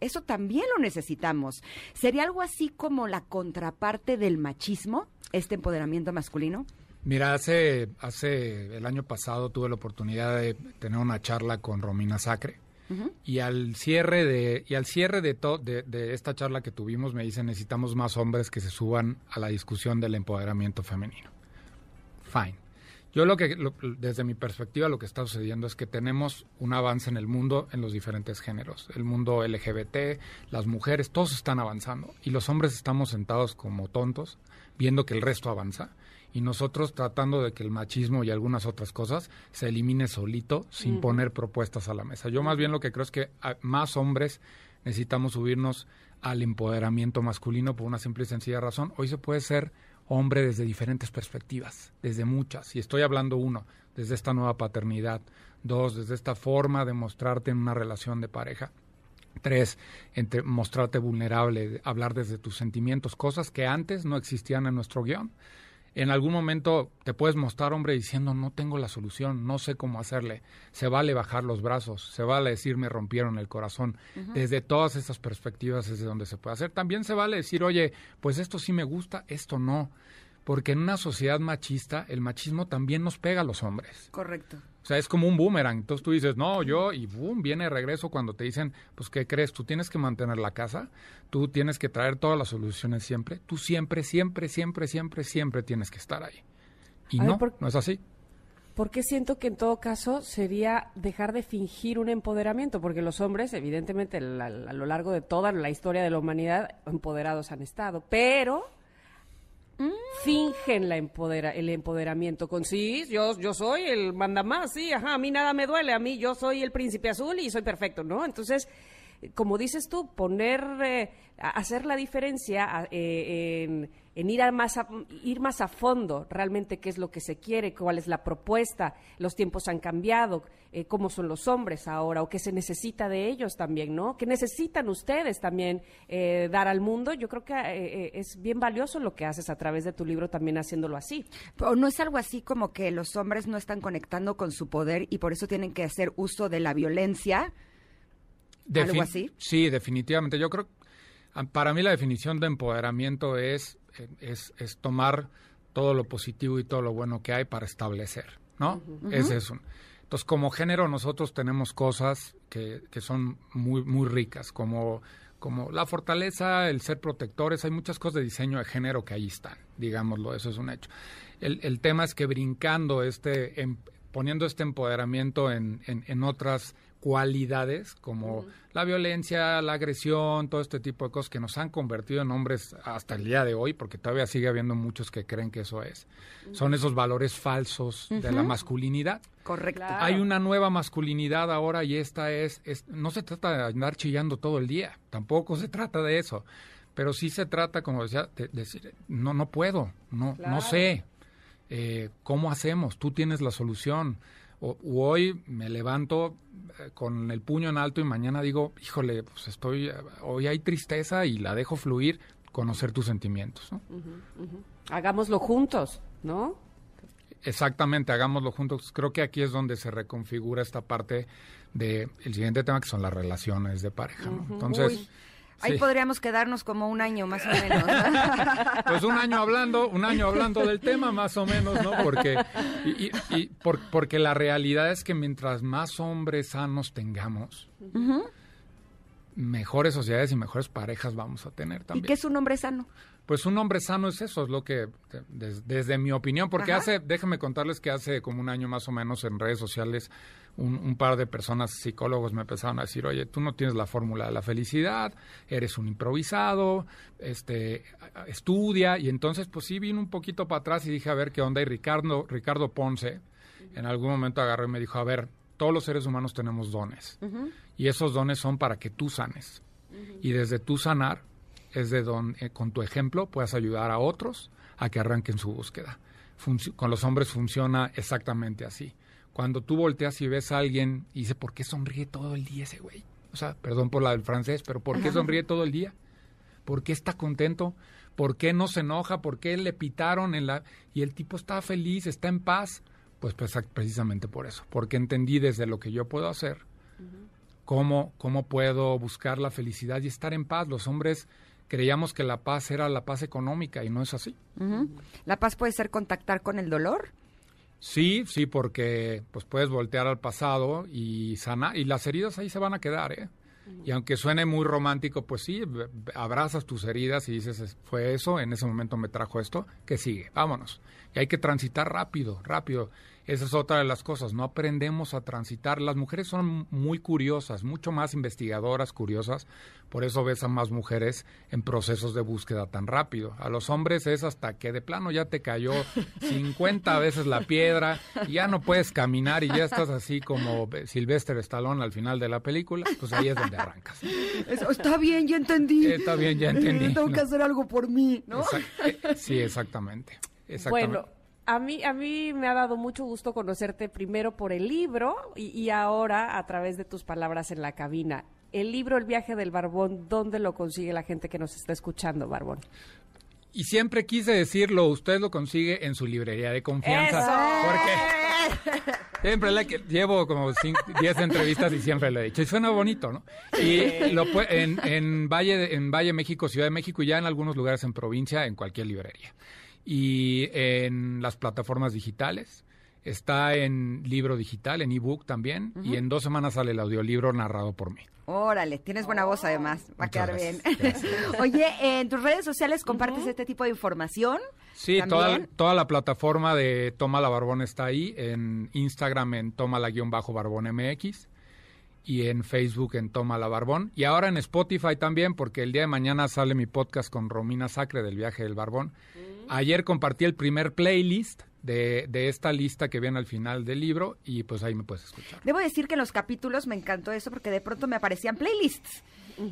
eso también lo necesitamos. ¿Sería algo así como la contraparte del machismo, este empoderamiento masculino? Mira, hace, hace el año pasado tuve la oportunidad de tener una charla con Romina Sacre. Y al cierre de y al cierre de, de esta charla que tuvimos me dicen necesitamos más hombres que se suban a la discusión del empoderamiento femenino. Fine. Yo lo que lo- desde mi perspectiva lo que está sucediendo es que tenemos un avance en el mundo en los diferentes géneros. El mundo LGBT, las mujeres, todos están avanzando y los hombres estamos sentados como tontos viendo que el resto avanza y nosotros tratando de que el machismo y algunas otras cosas se elimine solito sin poner propuestas a la mesa. Yo más bien lo que creo es que a- más hombres necesitamos subirnos al empoderamiento masculino por una simple y sencilla razón. Hoy se puede ser hombre desde diferentes perspectivas, desde muchas. Y estoy hablando uno, desde esta nueva paternidad. Dos, desde esta forma de mostrarte en una relación de pareja. Tres, entre mostrarte vulnerable, hablar desde tus sentimientos, cosas que antes no existían en nuestro guion. En algún momento te puedes mostrar hombre diciendo no tengo la solución, no sé cómo hacerle. Se vale bajar los brazos, se vale decir me rompieron el corazón. Desde todas estas perspectivas es de donde se puede hacer. También se vale decir, oye, pues esto sí me gusta, esto no. Porque en una sociedad machista el machismo también nos pega a los hombres. Correcto. O sea, es como un boomerang. Entonces tú dices, no, yo, y boom, viene de regreso cuando te dicen, pues, ¿qué crees? Tú tienes que mantener la casa, tú tienes que traer todas las soluciones siempre, tú siempre, siempre, siempre, siempre, siempre tienes que estar ahí. Y A ver, no, por- no es así. Porque siento que en todo caso sería dejar de fingir un empoderamiento, porque los hombres, evidentemente, la- la- a lo largo de toda la historia de la humanidad, empoderados han estado, pero fingen la el empoderamiento con sí, yo, yo soy el mandamás, sí, ajá, a mí nada me duele, a mí yo soy el príncipe azul y soy perfecto, ¿no? Entonces, como dices tú, poner, eh, hacer la diferencia eh, en, en ir, a más a, ir más a fondo, realmente qué es lo que se quiere, cuál es la propuesta, los tiempos han cambiado, eh, cómo son los hombres ahora, o qué se necesita de ellos también, ¿no? ¿Qué necesitan ustedes también eh, dar al mundo? Yo creo que eh, es bien valioso lo que haces a través de tu libro también haciéndolo así. ¿O no es algo así como que los hombres no están conectando con su poder y por eso tienen que hacer uso de la violencia? ¿Algo así? Sí, definitivamente. Yo creo, para mí la definición de empoderamiento es, eh, es, es tomar todo lo positivo y todo lo bueno que hay para establecer, ¿no? Es eso. Entonces, como género, nosotros tenemos cosas que, que son muy, muy ricas, como, como la fortaleza, el ser protectores, hay muchas cosas de diseño de género que ahí están, digámoslo, eso es un hecho. El, el tema es que brincando este, em- poniendo este empoderamiento en, en, en otras cualidades como la violencia, la agresión, todo este tipo de cosas que nos han convertido en hombres hasta el día de hoy, porque todavía sigue habiendo muchos que creen que eso es. Son esos valores falsos de la masculinidad. Correcto. Claro. Hay una nueva masculinidad ahora y esta es, es, no se trata de andar chillando todo el día, tampoco se trata de eso, pero sí se trata, como decía, de, de decir, no, no puedo, no, Claro. no sé, eh, ¿cómo hacemos? Tú tienes la solución. O, hoy me levanto eh, con el puño en alto y mañana digo, híjole, pues estoy, eh, hoy hay tristeza y la dejo fluir, conocer tus sentimientos. ¿no? Hagámoslo juntos, ¿no? Exactamente, hagámoslo juntos. Creo que aquí es donde se reconfigura esta parte de el siguiente tema que son las relaciones de pareja. ¿no? Entonces, Uy, Ahí sí. podríamos quedarnos como un año más o menos. pues un año hablando, un año hablando del tema más o menos, ¿no? Porque y, y- y por- porque la realidad es que mientras más hombres sanos tengamos, mejores sociedades y mejores parejas vamos a tener ¿Y también. qué es un hombre sano? Pues un hombre sano es eso, es lo que, des- desde mi opinión, porque Ajá. hace, déjame contarles que hace como un año más o menos en redes sociales, un, un par de personas, psicólogos, me empezaron a decir, oye, tú no tienes la fórmula de la felicidad, eres un improvisado, este, estudia, y entonces pues sí vine un poquito para atrás y dije, a ver qué onda, y Ricardo, Ricardo Ponce, en algún momento agarró y me dijo, a ver, todos los seres humanos tenemos dones, y esos dones son para que tú sanes, y desde tú sanar, es de donde con tu ejemplo puedas ayudar a otros a que arranquen su búsqueda. Con los hombres funciona exactamente así. Cuando tú volteas y ves a alguien y dice, ¿por qué sonríe todo el día ese güey? O sea, perdón por la del francés, pero ¿por qué sonríe todo el día? ¿Por qué está contento? ¿Por qué no se enoja? ¿Por qué le pitaron en la... y el tipo está feliz, está en paz? Pues, pues precisamente por eso, porque entendí desde lo que yo puedo hacer, cómo, cómo puedo buscar la felicidad y estar en paz. Los hombres creíamos que la paz era la paz económica y no es así. La paz puede ser contactar con el dolor. Sí, sí, porque pues puedes voltear al pasado y sanar y las heridas ahí se van a quedar, ¿eh? Y aunque suene muy romántico, pues sí, abrazas tus heridas y dices, "Es- fue eso, en ese momento me trajo esto, que sigue, vámonos. Y hay que transitar rápido, rápido. Esa es otra de las cosas, no aprendemos a transitar. Las mujeres son muy curiosas, mucho más investigadoras, curiosas, por eso ves a más mujeres en procesos de búsqueda tan rápido. A los hombres es hasta que de plano ya te cayó 50 veces la piedra, y ya no puedes caminar y ya estás así como Sylvester Stallone al final de la película, pues ahí es donde arrancas. Eso, está bien, ya entendí. Está bien, ya entendí. Tengo que No. hacer algo por mí, ¿no? Exact- eh, sí, exactamente. exactamente. Bueno, a mí, a mí me ha dado mucho gusto conocerte primero por el libro y, y ahora a través de tus palabras en la cabina. El libro El viaje del barbón, ¿dónde lo consigue la gente que nos está escuchando, barbón? Y siempre quise decirlo, usted lo consigue en su librería de confianza. Porque siempre le que llevo como 10 entrevistas y siempre lo he dicho. Y suena bonito, ¿no? Y lo en, en Valle en Valle México, Ciudad de México y ya en algunos lugares en provincia, en cualquier librería. Y en las plataformas digitales. Está en libro digital, en ebook también. Y en dos semanas sale el audiolibro narrado por mí. Órale, tienes buena voz además, va a quedar gracias, bien. Oye, en tus redes sociales compartes este tipo de información. Sí, toda, toda la plataforma de Toma la Barbón está ahí, en Instagram en Toma la guion bajo Barbón MX y en Facebook en Toma la Barbón y ahora en Spotify también porque el día de mañana sale mi podcast con Romina Sacre del viaje del Barbón. Ayer compartí el primer playlist de, de esta lista que viene al final del libro y pues ahí me puedes escuchar. Debo decir que en los capítulos me encantó eso porque de pronto me aparecían playlists.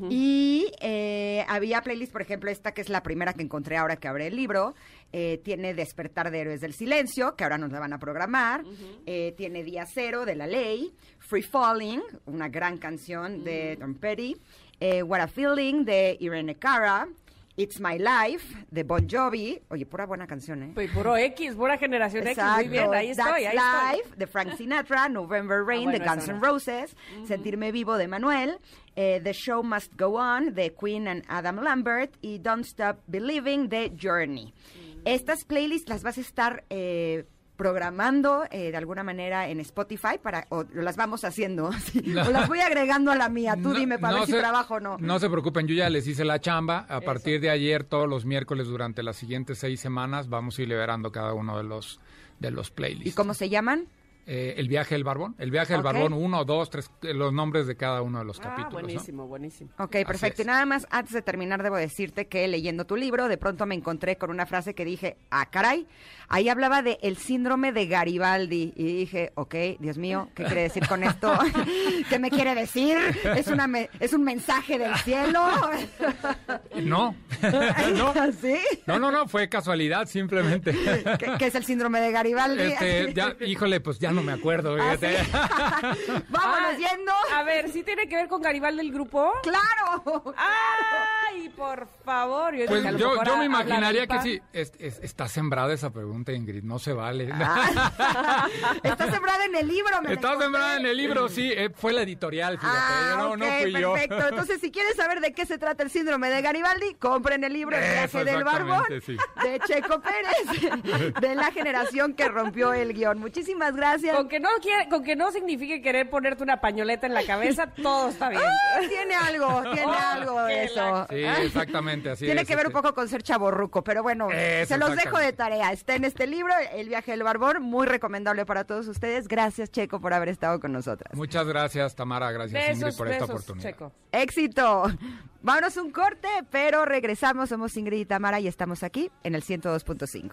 Y eh, había playlists, por ejemplo, esta que es la primera que encontré ahora que abre el libro. eh, tiene Despertar de Héroes del Silencio, que ahora nos la van a programar. eh, tiene Día Cero de La Ley. Free Falling, una gran canción de Tom Petty. eh, What a Feeling de Irene Cara. It's My Life de Bon Jovi. Oye, pura buena canción, ¿eh? Pues puro X, pura generación X. Muy bien, ahí estoy, That's ahí estoy. Ah, Life de Frank Sinatra, November Rain bueno, de Guns N'. Roses, Sentirme Vivo de Manuel, eh, The Show Must Go On de Queen and Adam Lambert y Don't Stop Believing de Journey. Mm. Estas playlists las vas a estar eh, programando eh, de alguna manera en Spotify para o las vamos haciendo sí, o las voy agregando a la mía. Tú No- dime para no ver si trabajo o no. No se preocupen, yo ya les hice la chamba. A partir de ayer, todos los miércoles durante las siguientes seis semanas, vamos a ir liberando cada uno de los, de los playlists. ¿Y cómo se llaman? Eh, el viaje del barbón. El viaje del barbón, uno, dos, tres, los nombres de cada uno de los Ah, capítulos. ¿no? buenísimo, buenísimo. Ok, Así perfecto. Y nada más, antes de terminar, debo decirte que leyendo tu libro, de pronto me encontré con una frase que dije, ah, caray, ahí hablaba de el síndrome de Garibaldi. Y dije, ok, Dios mío, ¿qué quiere decir con esto? ¿Qué me quiere decir? ¿Es, una me- ¿Es un mensaje del cielo? No, no, ¿Sí? no, no, no, fue casualidad simplemente. ¿Qué, qué es el síndrome de Garibaldi? Este, ya, híjole, pues ya no me acuerdo. Ah, fíjate. ¿sí? Vámonos Ah, yendo. A ver, ¿sí tiene que ver con Garibaldi el grupo? ¡Claro! ¡Ay, por favor! Yo, Pues yo, yo me imaginaría que sí. Es- es- está sembrada esa pregunta, Ingrid, no se vale. Ah, Está sembrada en el libro, me Está sembrada en el libro, sí, eh, fue la editorial, fíjate. Ah, no, fui yo. perfecto. Entonces, si quieres saber de qué se trata el síndrome de Garibaldi, compren el libro El viaje del barbón sí. de Checo Pérez, de la generación que rompió el guion. Muchísimas gracias. Con que, no quiere- con que no signifique querer ponerte una pañoleta en la cabeza, todo está bien. Ah, tiene algo, tiene Oh, algo de eso. la- Sí, exactamente, así Tiene es, que ver un poco con ser chaborruco, pero bueno, Eso, se los dejo de tarea. Está en este libro, El viaje del barbón, muy recomendable para todos ustedes. Gracias, Checo, por haber estado con nosotras. Muchas gracias, Tamara, gracias Ingrid Besos, por esta oportunidad. Checo. Éxito. Vámonos un corte, pero regresamos. Somos Ingrid y Tamara y estamos aquí en el 102.5.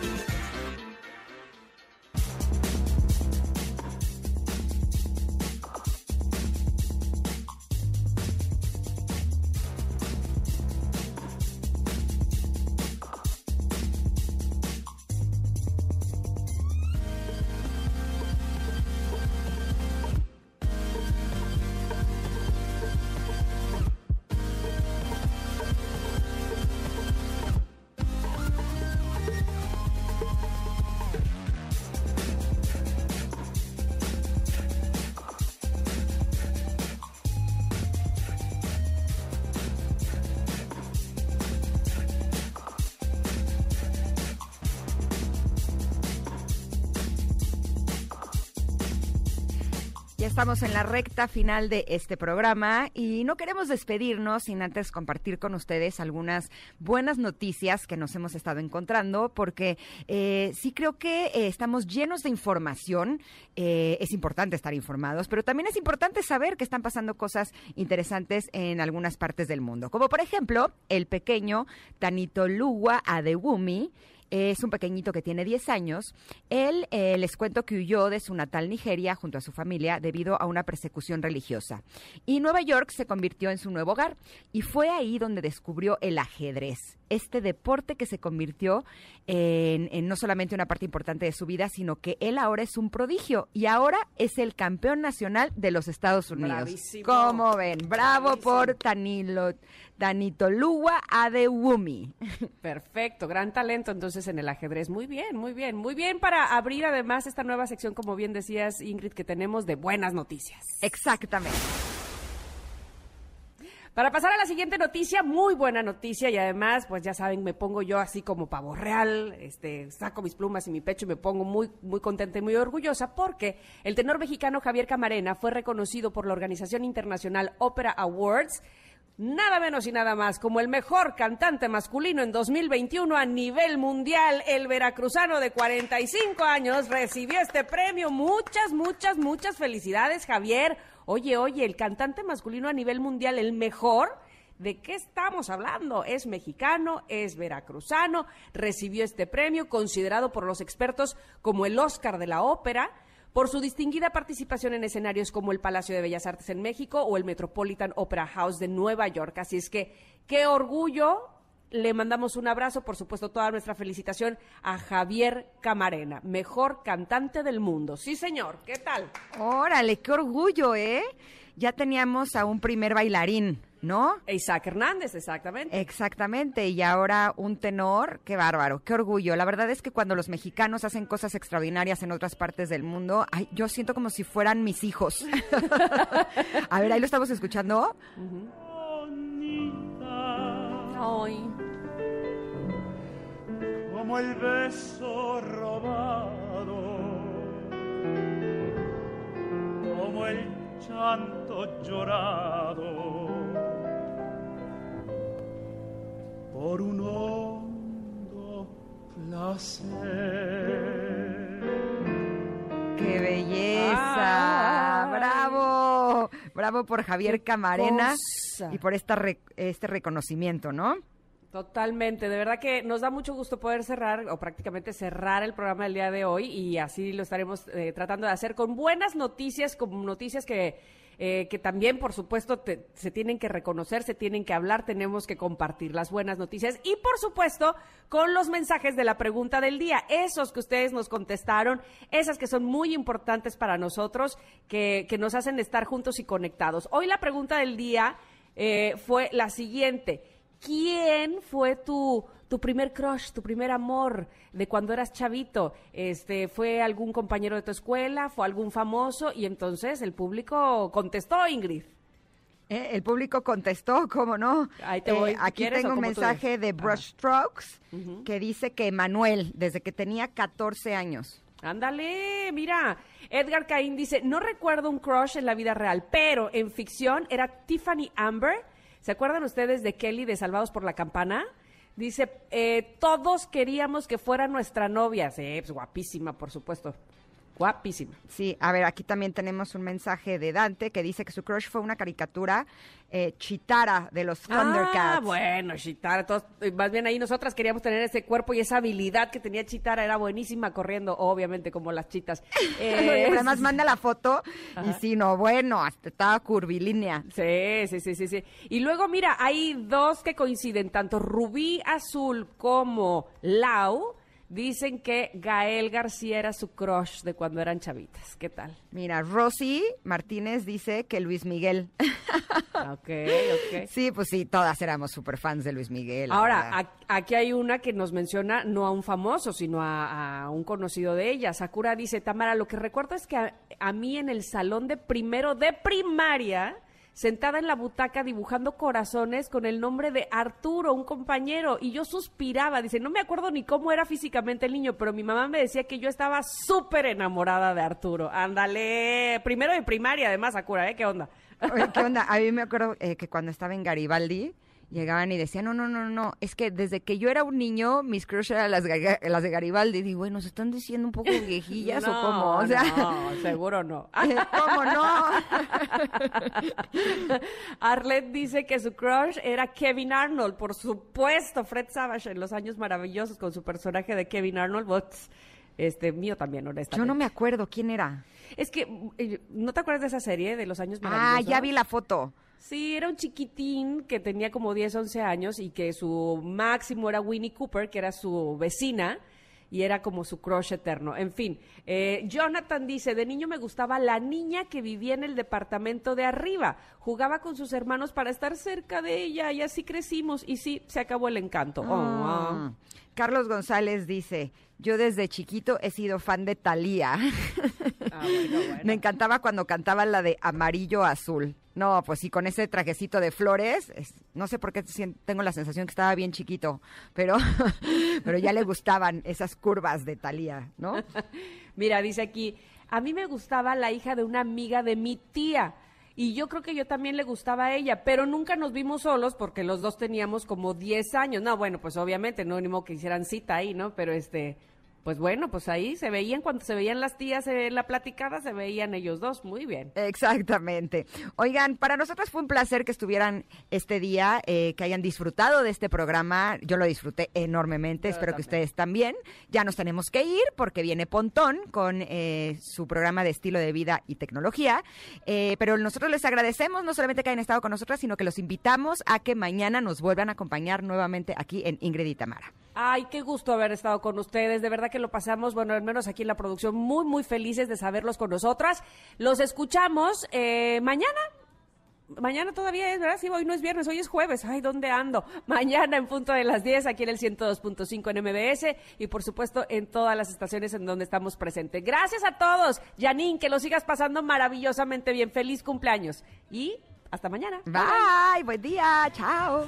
Estamos en la recta final de este programa y no queremos despedirnos sin antes compartir con ustedes algunas buenas noticias que nos hemos estado encontrando, porque eh, sí creo que eh, estamos llenos de información. Eh, es importante estar informados, pero también es importante saber que están pasando cosas interesantes en algunas partes del mundo. Como por ejemplo, el pequeño Tanito Luwa Adewumi es un pequeñito que tiene 10 años. Él eh, les cuento que huyó de su natal Nigeria junto a su familia debido a una persecución religiosa. Y Nueva York se convirtió en su nuevo hogar y fue ahí donde descubrió el ajedrez. Este deporte que se convirtió en, en no solamente una parte importante de su vida, sino que él ahora es un prodigio y ahora es el campeón nacional de los Estados Unidos. Bravísimo. ¿Cómo ven? Bravo Bravísimo. por Tanilo, Danitolúa Adewumi. Perfecto, gran talento entonces en el ajedrez. Muy bien, muy bien, muy bien para abrir además esta nueva sección, como bien decías, Ingrid, que tenemos de buenas noticias. Exactamente. Para pasar a la siguiente noticia, muy buena noticia y además, pues ya saben, me pongo yo así como pavo real, este, saco mis plumas y mi pecho y me pongo muy, muy contenta y muy orgullosa porque el tenor mexicano Javier Camarena fue reconocido por la Organización Internacional Opera Awards Nada menos y nada más como el mejor cantante masculino en 2021 a nivel mundial, el veracruzano de 45 años recibió este premio. Muchas, muchas, muchas felicidades, Javier. Oye, oye, el cantante masculino a nivel mundial, el mejor. ¿De qué estamos hablando? Es mexicano, es veracruzano, recibió este premio, considerado por los expertos como el Oscar de la ópera por su distinguida participación en escenarios como el Palacio de Bellas Artes en México o el Metropolitan Opera House de Nueva York. Así es que, qué orgullo. Le mandamos un abrazo, por supuesto, toda nuestra felicitación a Javier Camarena, mejor cantante del mundo. Sí, señor. ¿Qué tal? Órale, qué orgullo, ¿eh? Ya teníamos a un primer bailarín, ¿no? Isaac Hernández, exactamente. Exactamente, y ahora un tenor, qué bárbaro, qué orgullo. La verdad es que cuando los mexicanos hacen cosas extraordinarias en otras partes del mundo, ay, yo siento como si fueran mis hijos. a ver, ahí lo estamos escuchando. Ay. como el beso robado, como el llanto llorado por un hondo placer. ¡Qué belleza! Ay. ¡Bravo! Bravo por Javier Camarena y por esta re- este reconocimiento, ¿no? Totalmente, de verdad que nos da mucho gusto poder cerrar o prácticamente cerrar el programa del día de hoy y así lo estaremos eh, tratando de hacer con buenas noticias, con noticias que, eh, que también, por supuesto, te- se tienen que reconocer, se tienen que hablar, tenemos que compartir las buenas noticias y, por supuesto, con los mensajes de la pregunta del día, esos que ustedes nos contestaron, esas que son muy importantes para nosotros, que, que nos hacen estar juntos y conectados. Hoy la pregunta del día eh, fue la siguiente. ¿Quién fue tu, tu primer crush, tu primer amor de cuando eras chavito? Este, ¿Fue algún compañero de tu escuela? ¿Fue algún famoso? Y entonces el público contestó, Ingrid. Eh, El público contestó, ¿cómo no? Ahí te voy. aquí ¿Quieres tengo un mensaje de Ajá. Brush Strokes que dice que Manuel, desde que tenía 14 años. Ándale, mira. Edgar Caín dice, no recuerdo un crush en la vida real, pero en ficción era Tiffany Amber. ¿Se acuerdan ustedes de Kelly de Salvados por la Campana? Dice, eh, todos queríamos que fuera nuestra novia. Sí, pues guapísima, por supuesto. Guapísima. Sí, a ver, aquí también tenemos un mensaje de Dante que dice que su crush fue una caricatura eh, Chitara de los Thundercats. Ah, bueno, Chitara, todos, eh, más bien ahí nosotras queríamos tener ese cuerpo y esa habilidad que tenía Chitara, era buenísima corriendo, obviamente, como las chitas. Eh, Además manda la foto y sí, no, bueno, hasta estaba curvilínea. Sí, sí, sí, sí, sí. Y luego, mira, hay dos que coinciden, tanto Rubí Azul como Lau, dicen que Gael García era su crush de cuando eran chavitas. ¿Qué tal? Mira, Rosy Martínez dice que Luis Miguel. Ok, ok. sí, pues sí, todas éramos super fans de Luis Miguel. Ahora, aquí hay una que nos menciona no a un famoso, sino a, a un conocido de ella. Sakura dice, Tamara, lo que recuerdo es que a, a mí en el salón de primero de primaria sentada en la butaca dibujando corazones con el nombre de Arturo, un compañero, y yo suspiraba, dice, no me acuerdo ni cómo era físicamente el niño, pero mi mamá me decía que yo estaba súper enamorada de Arturo. Ándale, primero de primaria, además, Sakura, ¿eh? ¿Qué onda? ¿qué onda? A mí me acuerdo eh, que cuando estaba en Garibaldi, llegaban y decían, no, no, no, no, es que desde que yo era un niño, mis crush eran las, las de Garibaldi. Digo, bueno, ¿se están diciendo un poco viejillas o cómo? O sea, no, seguro no. eh, ¿cómo no? Arlette dice que su crush era Kevin Arnold, por supuesto, Fred Savage en los años maravillosos con su personaje de Kevin Arnold, but, este mío también, honestamente. Yo no me acuerdo quién era. Es que, eh, ¿no te acuerdas de esa serie de los años Ah, maravillosos? ya vi la foto. Sí, era un chiquitín que tenía como 10, 11 años y que su máximo era Winnie Cooper, que era su vecina, y era como su crush eterno. En fin, eh, Jonathan dice, de niño me gustaba la niña que vivía en el departamento de arriba. Jugaba con sus hermanos para estar cerca de ella y así crecimos. Y sí, se acabó el encanto. Oh. Carlos González dice, yo desde chiquito he sido fan de Thalía. Ah, bueno, bueno. Me encantaba cuando cantaba la de amarillo azul. No, pues sí, con ese trajecito de flores, es- no sé por qué tengo la sensación que estaba bien chiquito, pero, pero ya le gustaban esas curvas de Thalía, ¿no? Mira, dice aquí, a mí me gustaba la hija de una amiga de mi tía. Y yo creo que yo también le gustaba a ella, pero nunca nos vimos solos porque los dos teníamos como 10 años. No, bueno, pues obviamente, no, ni modo que hicieran cita ahí, ¿no? Pero este, pues bueno, pues ahí se veían, cuando se veían las tías en la platicada, se veían ellos dos, muy bien. Exactamente. Oigan, para nosotros fue un placer que estuvieran este día, eh, que hayan disfrutado de este programa. Yo lo disfruté enormemente, Yo espero que ustedes también. Ya nos tenemos que ir porque viene Pontón con eh, su programa de estilo de vida y tecnología. Eh, pero nosotros les agradecemos no solamente que hayan estado con nosotras, sino que los invitamos a que mañana nos vuelvan a acompañar nuevamente aquí en Ingrid y Tamara. Ay, qué gusto haber estado con ustedes. De verdad que lo pasamos, bueno, al menos aquí en la producción, muy, muy felices de saberlos con nosotras. Los escuchamos eh, mañana. Mañana todavía es, ¿verdad? Sí, hoy no es viernes, hoy es jueves. Ay, ¿dónde ando? Mañana en punto de las 10, aquí en el 102.5 en MBS y por supuesto en todas las estaciones en donde estamos presentes. Gracias a todos. Janine, que lo sigas pasando maravillosamente bien. Feliz cumpleaños. Y hasta mañana. Bye, buen día, chao.